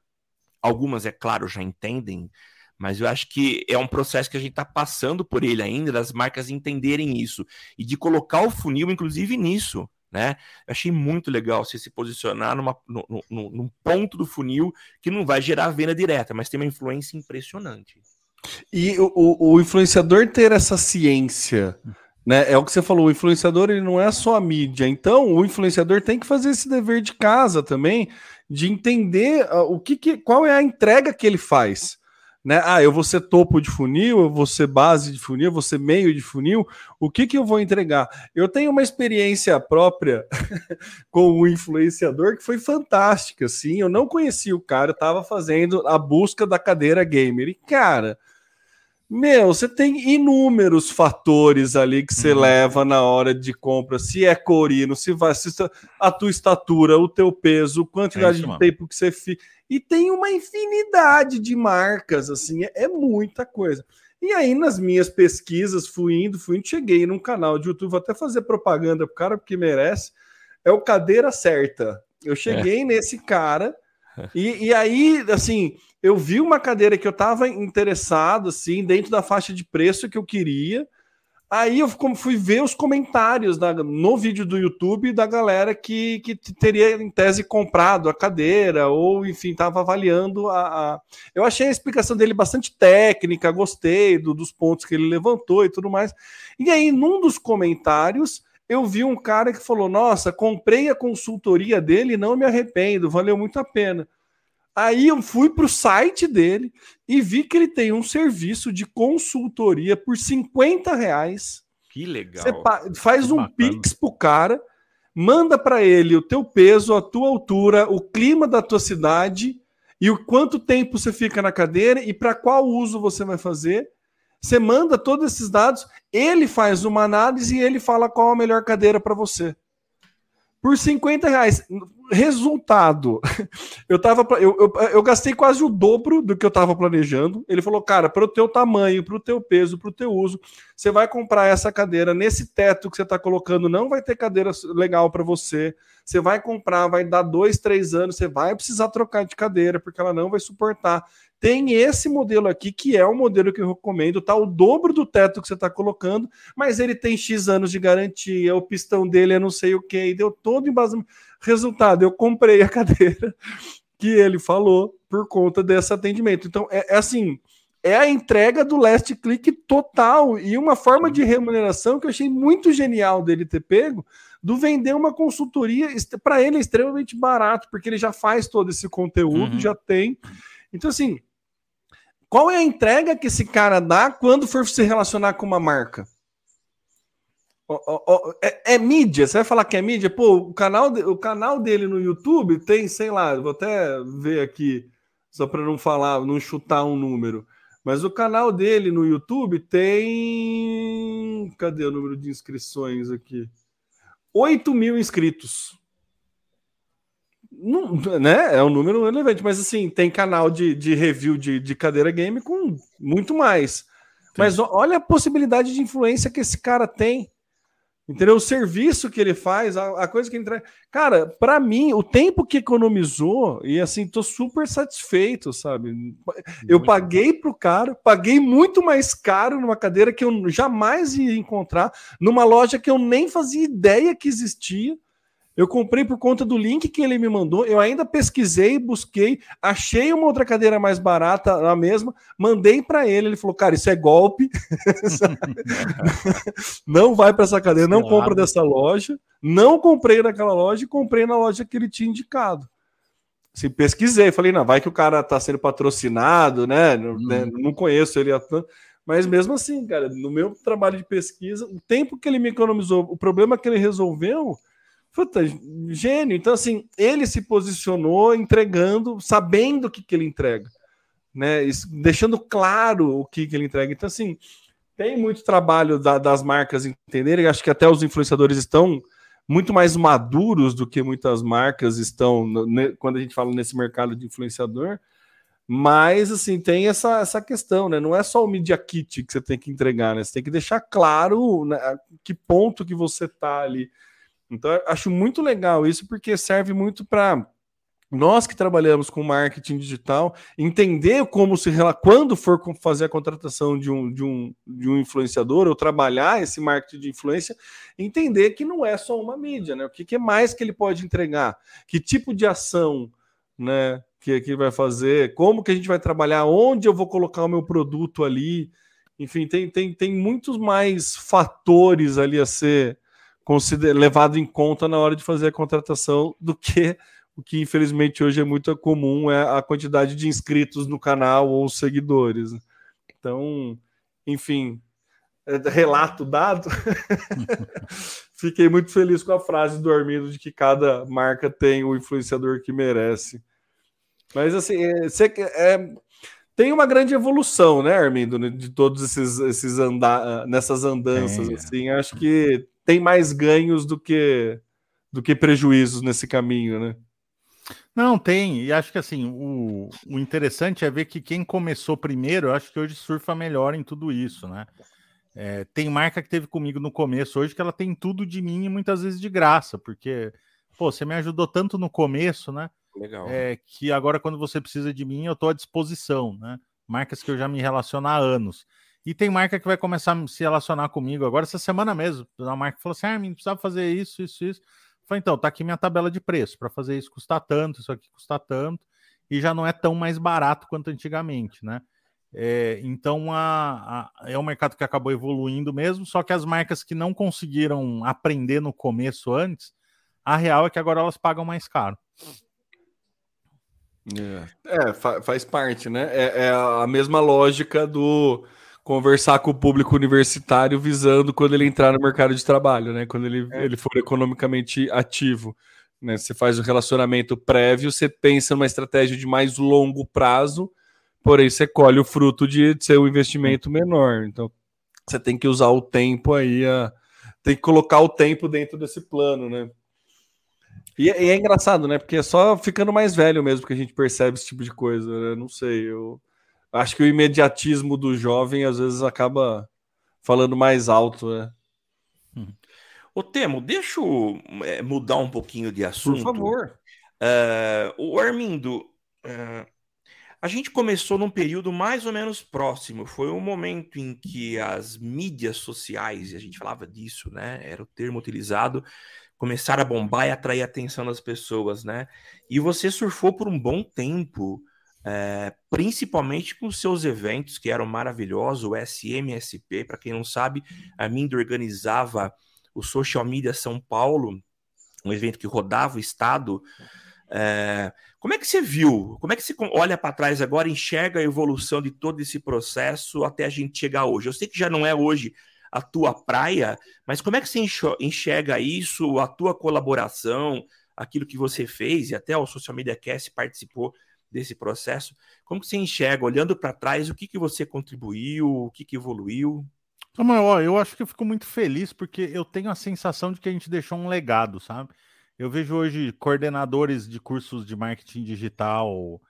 Algumas, é claro, já entendem, mas eu acho que é um processo que a gente está passando por ele ainda, das marcas entenderem isso e de colocar o funil, inclusive, nisso né? Eu achei muito legal você se posicionar numa, no, no, num ponto do funil que não vai gerar venda direta, mas tem uma influência impressionante. E o, o influenciador ter essa ciência, né? É o que você falou, o influenciador ele não é só a mídia. Então, o influenciador tem que fazer esse dever de casa também, de entender uh, o que, que qual é a entrega que ele faz né? Ah, eu vou ser topo de funil, eu vou ser base de funil, eu vou ser meio de funil. O que que eu vou entregar? Eu tenho uma experiência própria com o influenciador que foi fantástica, assim. Eu não conhecia o cara, eu estava fazendo a busca da cadeira gamer. E cara, meu, você tem inúmeros fatores ali que você uhum. leva na hora de compra. Se é corino, se vai, se a tua estatura, o teu peso, quantidade é isso, de tempo que você fica e tem uma infinidade de marcas, assim, é, é muita coisa. E aí, nas minhas pesquisas, fui indo, fui indo, cheguei num canal de YouTube, vou até fazer propaganda pro cara, porque merece. É o Cadeira Certa. Eu cheguei é. nesse cara, e, e aí, assim, eu vi uma cadeira que eu tava interessado, assim, dentro da faixa de preço que eu queria. Aí eu fui ver os comentários da, no vídeo do YouTube da galera que, que teria, em tese, comprado a cadeira, ou enfim, estava avaliando a, a, Eu achei a explicação dele bastante técnica, gostei do, dos pontos que ele levantou e tudo mais. E aí, num dos comentários, eu vi um cara que falou: Nossa, comprei a consultoria dele e não me arrependo, valeu muito a pena. Aí eu fui para o site dele e vi que ele tem um serviço de consultoria por 50 reais. Que legal. Você faz um bacana. pix pro cara, manda para ele o teu peso, a tua altura, o clima da tua cidade e o quanto tempo você fica na cadeira e para qual uso você vai fazer. Você manda todos esses dados, ele faz uma análise e ele fala qual a melhor cadeira para você por 50 reais. Resultado, eu tava. Eu, eu, eu, gastei quase o dobro do que eu tava planejando. Ele falou, cara, para o teu tamanho, para o teu peso, para o teu uso, você vai comprar essa cadeira nesse teto que você está colocando, não vai ter cadeira legal para você. Você vai comprar, vai dar dois, três anos, você vai precisar trocar de cadeira, porque ela não vai suportar. Tem esse modelo aqui, que é o modelo que eu recomendo, tá? O dobro do teto que você está colocando, mas ele tem X anos de garantia, o pistão dele é não sei o que, e deu todo embasamento. Resultado, eu comprei a cadeira que ele falou por conta desse atendimento. Então, é, é assim, é a entrega do last click total e uma forma de remuneração que eu achei muito genial dele ter pego, do vender uma consultoria para ele é extremamente barato, porque ele já faz todo esse conteúdo, uhum. já tem. Então, assim, qual é a entrega que esse cara dá quando for se relacionar com uma marca? Oh, oh, oh, é, é, mídia? Você vai falar que é mídia? Pô, o canal, de, o canal dele no YouTube tem, sei lá, vou até ver aqui, só para não falar, não chutar um número. Mas o canal dele no YouTube tem. Cadê o número de inscrições aqui? 8 mil inscritos. Não, né? É um número relevante, mas assim, tem canal de, de review de, de cadeira game com muito mais. Sim. Mas olha a possibilidade de influência que esse cara tem. Entendeu? O serviço que ele faz, a, a coisa que ele entrega. Cara, para mim, o tempo que economizou, e assim, tô super satisfeito, sabe? Eu muito paguei bom. pro cara, paguei muito mais caro numa cadeira que eu jamais ia encontrar, numa loja que eu nem fazia ideia que existia. Eu comprei por conta do link que ele me mandou. Eu ainda pesquisei, busquei, achei uma outra cadeira mais barata, a mesma, mandei para ele. Ele falou: Cara, isso é golpe. não vai para essa cadeira, não claro. compra dessa loja. Não comprei naquela loja e comprei na loja que ele tinha indicado. Assim, pesquisei, falei: Não, vai que o cara está sendo patrocinado, né? Hum. Não conheço ele há tanto. Mas mesmo assim, cara, no meu trabalho de pesquisa, o tempo que ele me economizou, o problema que ele resolveu Puta, gênio. Então, assim, ele se posicionou entregando, sabendo o que, que ele entrega, né? Isso, deixando claro o que, que ele entrega. Então, assim, tem muito trabalho da, das marcas entenderem. Acho que até os influenciadores estão muito mais maduros do que muitas marcas estão quando a gente fala nesse mercado de influenciador. Mas, assim, tem essa, essa questão, né? Não é só o Media Kit que você tem que entregar, né? Você tem que deixar claro né, que ponto que você tá ali então, acho muito legal isso, porque serve muito para nós que trabalhamos com marketing digital entender como se quando for fazer a contratação de um, de um, de um influenciador ou trabalhar esse marketing de influência, entender que não é só uma mídia, né? O que, que é mais que ele pode entregar? Que tipo de ação, né? Que, que vai fazer? Como que a gente vai trabalhar? Onde eu vou colocar o meu produto ali? Enfim, tem, tem, tem muitos mais fatores ali a ser levado em conta na hora de fazer a contratação do que o que infelizmente hoje é muito comum é a quantidade de inscritos no canal ou seguidores. Então, enfim, é, relato dado. Fiquei muito feliz com a frase do Armindo de que cada marca tem o influenciador que merece. Mas assim, é, é, tem uma grande evolução, né, Armindo, de todos esses, esses andar nessas andanças. É. Assim, acho que tem mais ganhos do que do que prejuízos nesse caminho, né? Não, tem. E acho que assim, o, o interessante é ver que quem começou primeiro, eu acho que hoje surfa melhor em tudo isso, né? É, tem marca que teve comigo no começo hoje que ela tem tudo de mim e muitas vezes de graça, porque, pô, você me ajudou tanto no começo, né? Legal. É, que agora, quando você precisa de mim, eu tô à disposição, né? Marcas que eu já me relaciono há anos. E tem marca que vai começar a se relacionar comigo agora, essa semana mesmo. A marca falou assim: ah, me precisava fazer isso, isso, isso. Falei, então, tá aqui minha tabela de preço. Para fazer isso custa tanto, isso aqui custa tanto. E já não é tão mais barato quanto antigamente, né? É, então a, a, é um mercado que acabou evoluindo mesmo, só que as marcas que não conseguiram aprender no começo antes, a real é que agora elas pagam mais caro. É, é faz parte, né? É, é a mesma lógica do conversar com o público universitário visando quando ele entrar no mercado de trabalho, né? Quando ele, é. ele for economicamente ativo. Né? Você faz o relacionamento prévio, você pensa numa estratégia de mais longo prazo, porém você colhe o fruto de ser um investimento menor. Então você tem que usar o tempo aí, a... tem que colocar o tempo dentro desse plano, né? E, é, e é engraçado, né? Porque é só ficando mais velho mesmo que a gente percebe esse tipo de coisa. Né? Não sei, eu acho que o imediatismo do jovem às vezes acaba falando mais alto, né? Ô Temo, deixa eu é, mudar um pouquinho de assunto. Por favor. Uh, o Armindo, uh, a gente começou num período mais ou menos próximo. Foi um momento em que as mídias sociais, e a gente falava disso, né? Era o termo utilizado, começaram a bombar e atrair a atenção das pessoas, né? E você surfou por um bom tempo é, principalmente com seus eventos que eram maravilhosos, o SMSP, para quem não sabe, a Mindo organizava o Social Media São Paulo, um evento que rodava o estado. É, como é que você viu? Como é que você olha para trás agora, enxerga a evolução de todo esse processo até a gente chegar hoje? Eu sei que já não é hoje a tua praia, mas como é que você enxerga isso, a tua colaboração, aquilo que você fez e até o Social Media Cast participou desse processo. Como que você enxerga, olhando para trás, o que, que você contribuiu, o que, que evoluiu? Samuel, eu acho que eu fico muito feliz porque eu tenho a sensação de que a gente deixou um legado, sabe? Eu vejo hoje coordenadores de cursos de marketing digital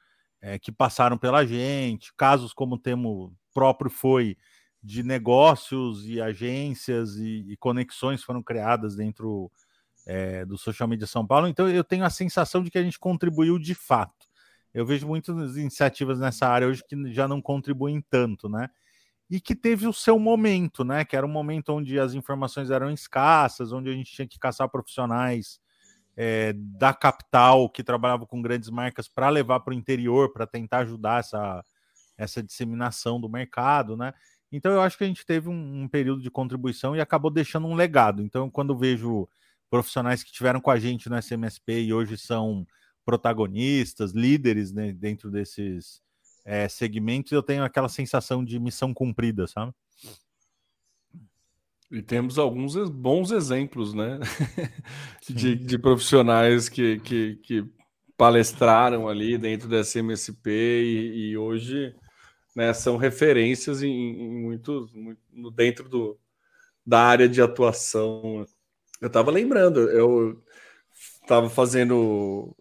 é, que passaram pela gente, casos como o temo próprio foi de negócios e agências e, e conexões foram criadas dentro é, do Social Media São Paulo. Então eu tenho a sensação de que a gente contribuiu de fato. Eu vejo muitas iniciativas nessa área hoje que já não contribuem tanto, né? E que teve o seu momento, né? Que era um momento onde as informações eram escassas, onde a gente tinha que caçar profissionais é, da capital que trabalhavam com grandes marcas para levar para o interior, para tentar ajudar essa, essa disseminação do mercado, né? Então eu acho que a gente teve um, um, período de contribuição e acabou deixando um legado. Então, quando vejo profissionais que tiveram com a gente no SMSP e hoje são protagonistas, líderes né, dentro desses é, segmentos, eu tenho aquela sensação de missão cumprida, sabe? E temos alguns bons exemplos, né? de, de, profissionais que, que, que, palestraram ali dentro da SMSP e, e hoje né, são referências em, em muitos muito, dentro do, da área de atuação. Eu estava lembrando, eu estava fazendo,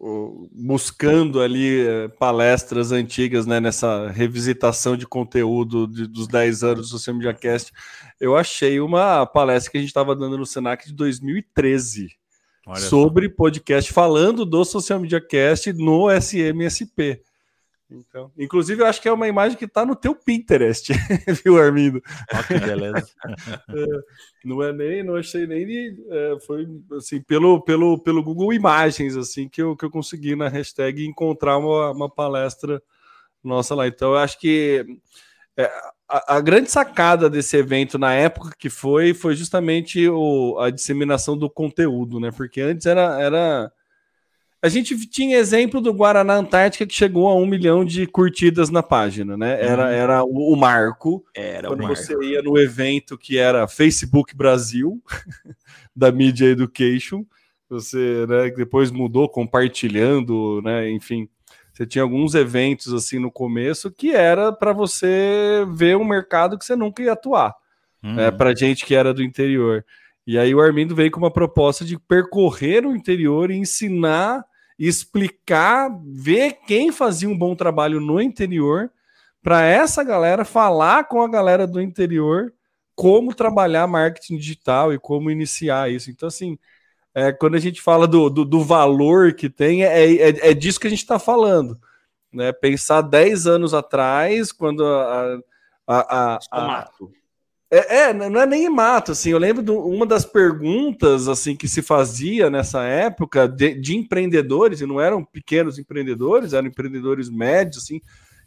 buscando ali eh, palestras antigas, né, nessa revisitação de conteúdo de, dos 10 anos do Social Media Cast, eu achei uma palestra que a gente estava dando no Senac de 2013 Olha sobre só. podcast, falando do Social Media Cast no SMSP. Então, inclusive, eu acho que é uma imagem que está no teu Pinterest, viu, Armindo? Ok, beleza. é, não é nem, não achei nem é, foi assim pelo, pelo, pelo Google Imagens assim que eu, que eu consegui na hashtag encontrar uma, uma palestra nossa lá. Então, eu acho que é, a, a, grande sacada desse evento na época que foi foi justamente o, a disseminação do conteúdo, né? Porque antes era, era a gente tinha exemplo do Guaraná Antártica que chegou a um milhão de curtidas na página, né? Era, uhum. era o, o marco. Era quando o marco. você ia no evento que era Facebook Brasil, da Media Education, você né, depois mudou compartilhando, né? Enfim, você tinha alguns eventos assim no começo que era para você ver um mercado que você nunca ia atuar, uhum. né? Para gente que era do interior. E aí o Armindo veio com uma proposta de percorrer o interior e ensinar explicar, ver quem fazia um bom trabalho no interior, para essa galera falar com a galera do interior como trabalhar marketing digital e como iniciar isso. Então, assim, é, quando a gente fala do, do, do valor que tem, é, é, é disso que a gente está falando. Né? Pensar 10 anos atrás, quando a, a, a, a, é, é, não é nem mato, assim, eu lembro de uma das perguntas, assim, que se fazia nessa época de, de, empreendedores, e não eram pequenos empreendedores, eram empreendedores médios, assim,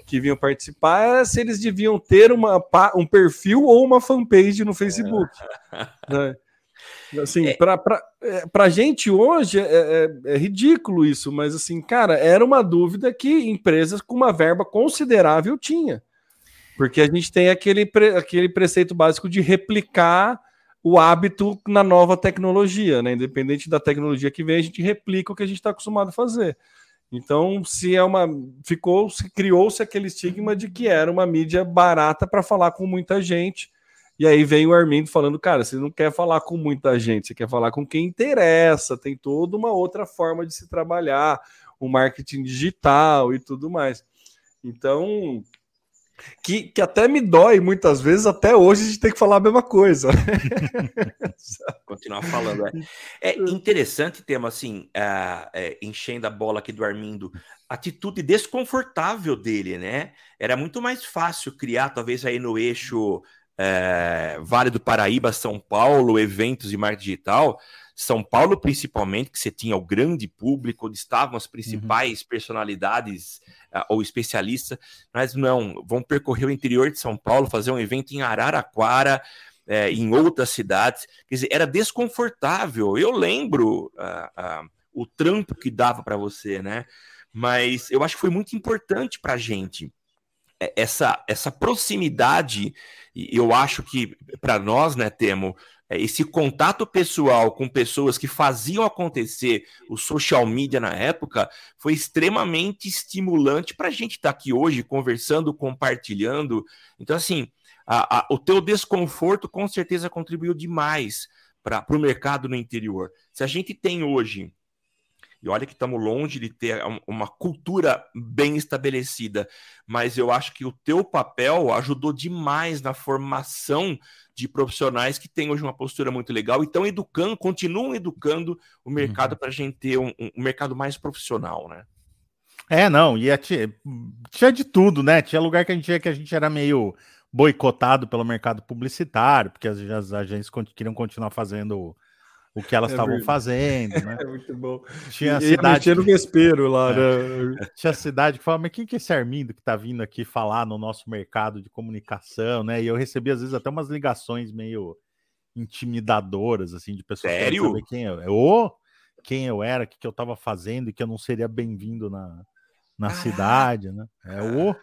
que vinham participar, era se eles deviam ter uma, um perfil ou uma fanpage no Facebook. né? Assim, é. para é, gente hoje é, é, é, ridículo isso, mas assim, cara, era uma dúvida que empresas com uma verba considerável tinha. Porque a gente tem aquele, pre, aquele preceito básico de replicar o hábito na nova tecnologia, né? Independente da tecnologia que vem, a gente replica o que a gente está acostumado a fazer. Então, se é uma. Ficou, se criou-se aquele estigma de que era uma mídia barata para falar com muita gente. E aí vem o Armindo falando, cara, você não quer falar com muita gente, você quer falar com quem interessa, tem toda uma outra forma de se trabalhar, o marketing digital e tudo mais. Então, que, que até me dói muitas vezes, até hoje a gente tem que falar a mesma coisa. Continuar falando. É, é interessante tema assim, uh, é, enchendo a bola aqui do Armindo, atitude desconfortável dele, né? Era muito mais fácil criar, talvez aí no eixo é, Vale do Paraíba, São Paulo, eventos de marketing digital, São Paulo principalmente, que você tinha o grande público, onde estavam as principais uhum. personalidades uh, ou especialistas, mas não, vão percorrer o interior de São Paulo, fazer um evento em Araraquara, é, em outras cidades, quer dizer, era desconfortável, eu lembro uh, uh, o trampo que dava para você, né? Mas eu acho que foi muito importante para a gente essa, essa proximidade, eu acho que para nós, né, Temo, é, esse contato pessoal com pessoas que faziam acontecer o social media na época foi extremamente estimulante para a gente estar tá aqui hoje conversando, compartilhando. Então, assim, a, a, o teu desconforto com certeza contribuiu demais para o mercado no interior. Se a gente tem hoje e olha que estamos longe de ter uma cultura bem estabelecida, mas eu acho que o teu papel ajudou demais na formação de profissionais que têm hoje uma postura muito legal e estão educando, continuam educando o mercado uhum. para a gente ter um, um, mercado mais profissional, né? É, não, e tinha, tinha de tudo, né? Tinha lugar que a gente que a gente era meio boicotado pelo mercado publicitário, porque as, as agências queriam continuar fazendo o que elas é estavam é fazendo, né? É muito bom. Tinha a cidade. Tinha no vespeiro lá, é. né? Tinha a cidade que falava, mas quem que é esse Armindo que tá vindo aqui falar no nosso mercado de comunicação, né? E eu recebi, às vezes, até umas ligações meio intimidadoras, assim, de pessoas Sério? que saber quem eu, oh, quem eu era, o que, que eu tava fazendo e que eu não seria bem-vindo na, na cidade, né? É o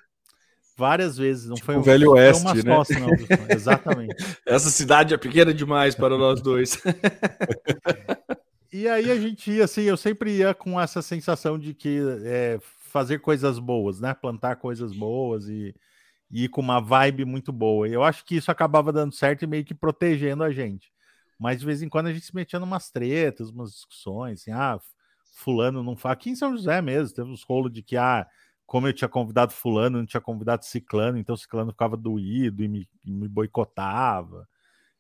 várias vezes. Não tipo foi o Velho Oeste, né? não, exatamente. Essa cidade é pequena demais para nós dois. e aí a gente ia assim, eu sempre ia com essa sensação de que é, fazer coisas boas, né? Plantar coisas boas e, e ir com uma vibe muito boa. E eu acho que isso acabava dando certo e meio que protegendo a gente. Mas de vez em quando a gente se metia numas tretas, umas discussões, assim, ah, fulano não faz. Aqui em São José mesmo, teve uns rolos de que, ah, como eu tinha convidado fulano, não tinha convidado ciclano, então ciclano ficava doído e me, me boicotava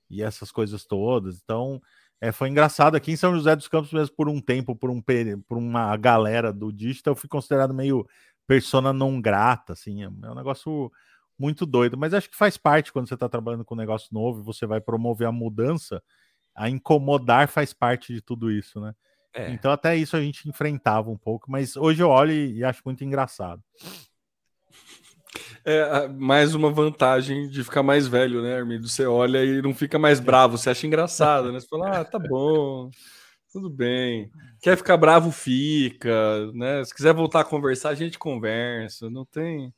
e essas coisas todas. Então, é, foi engraçado aqui em São José dos Campos mesmo por um tempo, por um por uma galera do digital, eu fui considerado meio persona não grata, assim, é, é um negócio muito doido, mas acho que faz parte quando você está trabalhando com um negócio novo e você vai promover a mudança, a incomodar faz parte de tudo isso, né? É. Então, até isso a gente enfrentava um pouco, mas hoje eu olho e acho muito engraçado. É mais uma vantagem de ficar mais velho, né, Armindo? Você olha e não fica mais bravo, você acha engraçado, né? Você fala, ah, tá bom, tudo bem. Quer ficar bravo, fica, né? Se quiser voltar a conversar, a gente conversa, não tem.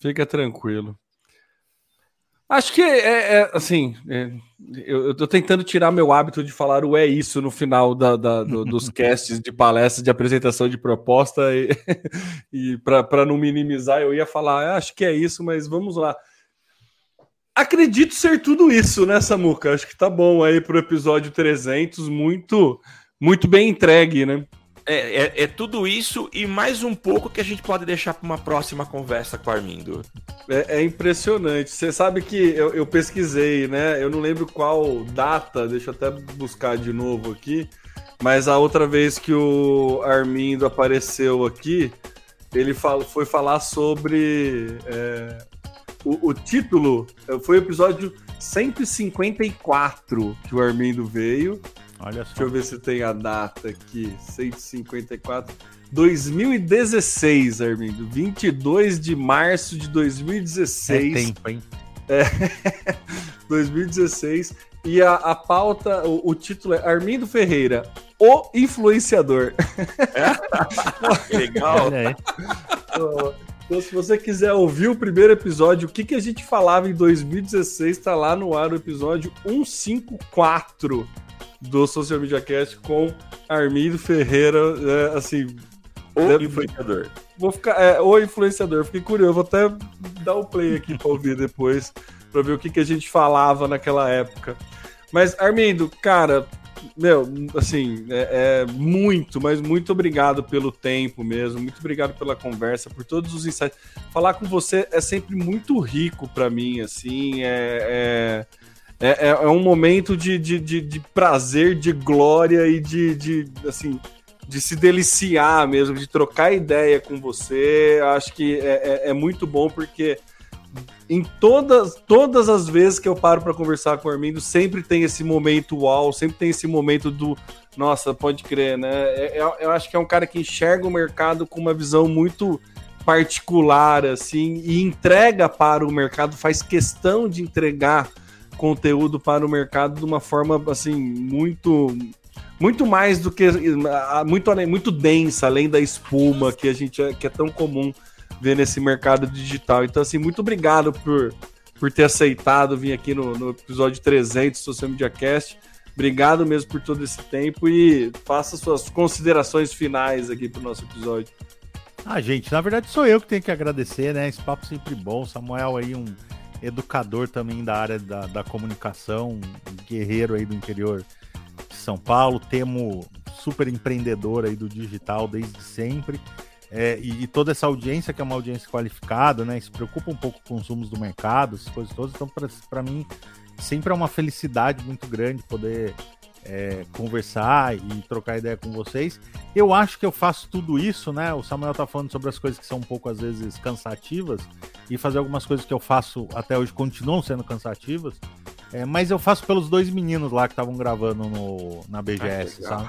Fica tranquilo. Acho que é, é assim. É, eu, tô tentando tirar meu hábito de falar o é isso no final da, da do, dos casts de palestras de apresentação de proposta e, e para não minimizar, eu ia falar, ah, acho que é isso, mas vamos lá. Acredito ser tudo isso, né, Samuca? Acho que tá bom aí pro episódio 300, muito muito bem entregue, né? É, é, é, tudo isso e mais um pouco que a gente pode deixar para uma próxima conversa com o Armindo. É, é impressionante. Você sabe que eu, eu, pesquisei, né? Eu não lembro qual data, deixa eu até buscar de novo aqui. Mas a outra vez que o Armindo apareceu aqui, ele fala, foi falar sobre. É, o, o título foi o episódio 154 que o Armindo veio. Olha só. Deixa eu ver se tem a data aqui. 154. 2016, Armindo. 22 de março de 2016. É tempo, hein? É. 2016. E a, a pauta, o, o, título é Armindo Ferreira, o influenciador. É? Legal. É. Então, se você quiser ouvir o primeiro episódio, o que, que a gente falava em 2016, está lá no ar o episódio 154 do Social Media Cast com Armindo Ferreira, é, assim. O deve... influenciador. Vou ficar. É, o influenciador, fiquei curioso, vou até dar o um play aqui para ouvir depois, para ver o que, que a gente falava naquela época. Mas, Armindo, cara, meu, assim, é, é, muito, mas muito obrigado pelo tempo mesmo, muito obrigado pela conversa, por todos os insights. Falar com você é sempre muito rico para mim, assim, é, é é, é, é um momento de, de, de, de, prazer, de glória e de, de, assim, de se deliciar mesmo, de trocar ideia com você. Acho que é, é, é muito bom porque em todas, todas as vezes que eu paro para conversar com o Armindo, sempre tem esse momento uau, sempre tem esse momento do nossa, pode crer, né? É, é, eu acho que é um cara que enxerga o mercado com uma visão muito particular, assim, e entrega para o mercado, faz questão de entregar conteúdo para o mercado de uma forma assim muito muito mais do que muito muito densa, além da espuma que a gente é, que é tão comum ver nesse mercado digital. Então assim, muito obrigado por por ter aceitado vir aqui no, no episódio 300 do Social Media Cast. Obrigado mesmo por todo esse tempo e faça suas considerações finais aqui para o nosso episódio. Ah, gente, na verdade sou eu que tenho que agradecer, né? Esse papo sempre bom. Samuel aí, um educador também da área da, da comunicação, guerreiro aí do interior de São Paulo. Temo super empreendedor aí do digital desde sempre. É, e, e, toda essa audiência que é uma audiência qualificada, né? Se preocupa um pouco com os consumos do mercado, essas coisas todas. Então, para mim, sempre é uma felicidade muito grande poder é, conversar e trocar ideia com vocês. Eu acho que eu faço tudo isso, né? O Samuel tá falando sobre as coisas que são um pouco, às vezes, cansativas, e fazer algumas coisas que eu faço até hoje continuam sendo cansativas. É, mas eu faço pelos dois meninos lá que estavam gravando no, na BGS, ah, sabe?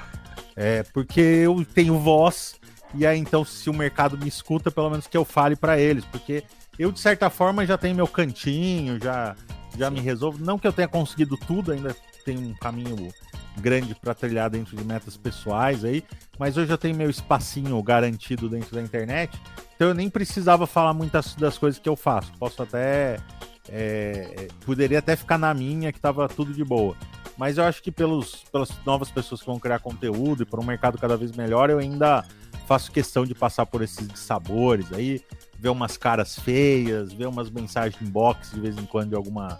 É, porque eu tenho voz, e aí então, se o mercado me escuta, pelo menos que eu fale para eles, porque eu, de certa forma, já tenho meu cantinho, já, já me resolvo. Não que eu tenha conseguido tudo, ainda tem um caminho grande para trilhar dentro de metas pessoais aí, mas hoje eu tenho meu espacinho garantido dentro da internet, então eu nem precisava falar muitas das coisas que eu faço. Posso até. É, poderia até ficar na minha, que tava tudo de boa. Mas eu acho que pelos, pelas novas pessoas que vão criar conteúdo e para um mercado cada vez melhor, eu ainda faço questão de passar por esses sabores aí, ver umas caras feias, ver umas mensagens inbox de vez em quando de alguma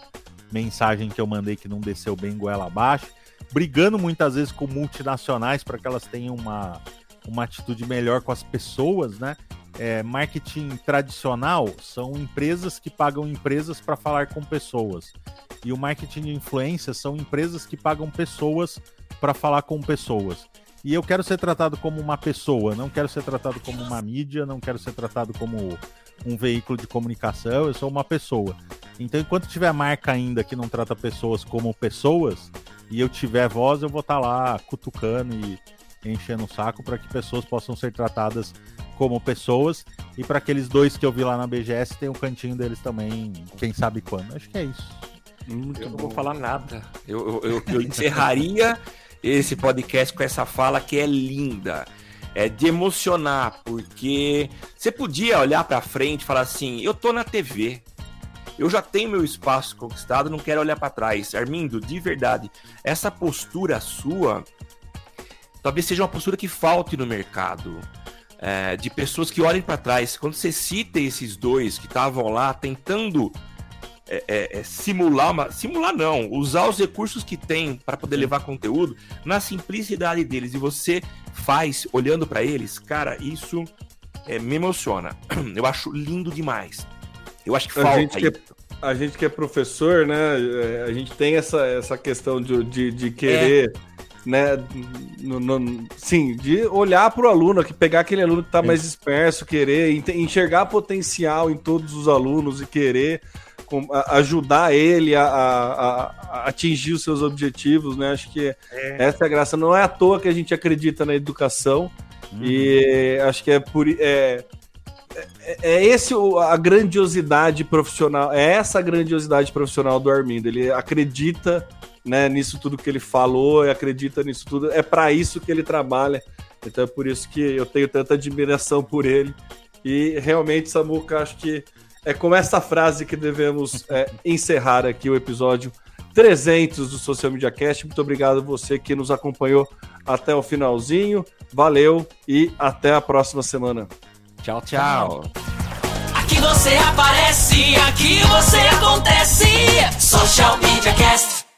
mensagem que eu mandei que não desceu bem goela abaixo brigando muitas vezes com multinacionais para que elas tenham uma, uma atitude melhor com as pessoas, né? É, marketing tradicional são empresas que pagam empresas para falar com pessoas. E o marketing de influência são empresas que pagam pessoas para falar com pessoas. E eu quero ser tratado como uma pessoa, não quero ser tratado como uma mídia, não quero ser tratado como um veículo de comunicação, eu sou uma pessoa. Então, enquanto tiver marca ainda que não trata pessoas como pessoas, e eu tiver voz, eu vou estar tá lá cutucando e enchendo o saco para que pessoas possam ser tratadas como pessoas e para aqueles dois que eu vi lá na BGS tem o um cantinho deles também, quem sabe quando. Acho que é isso. Muito eu não vou falar nada. Eu, eu, eu, eu encerraria esse podcast com essa fala que é linda. É de emocionar, porque você podia olhar para frente e falar assim: eu tô na TV, eu já tenho meu espaço conquistado, não quero olhar para trás. Armindo, de verdade, essa postura sua talvez seja uma postura que falte no mercado. É, de pessoas que olhem para trás. Quando você cita esses dois que estavam lá tentando é, é, é, simular, uma, simular não, usar os recursos que tem para poder levar conteúdo na simplicidade deles e você faz olhando para eles, cara, isso é, me emociona. Eu acho lindo demais. Eu acho que a falta. Gente que é, a gente que é professor, né? É, a gente tem essa, essa questão de, de, de querer. É. Né, no, no, sim, de olhar para o aluno, que pegar aquele aluno que está mais disperso, querer enxergar potencial em todos os alunos e querer ajudar ele a, a, a, atingir os seus objetivos, né? Acho que é. essa é a graça. Não é à toa que a gente acredita na educação uhum. e acho que é por é, é, é esse a grandiosidade profissional, é essa a grandiosidade profissional do Armindo. Ele acredita né, nisso tudo que ele falou, acredita nisso tudo. É para isso que ele trabalha. Então é por isso que eu tenho tanta admiração por ele. E realmente, Samuca, acho que é com essa frase que devemos é, encerrar aqui o episódio 300 do Social Media Cast. Muito obrigado a você que nos acompanhou até o finalzinho. Valeu e até a próxima semana. Tchau, tchau. Aqui você aparece, aqui você acontece. Social Media Cast.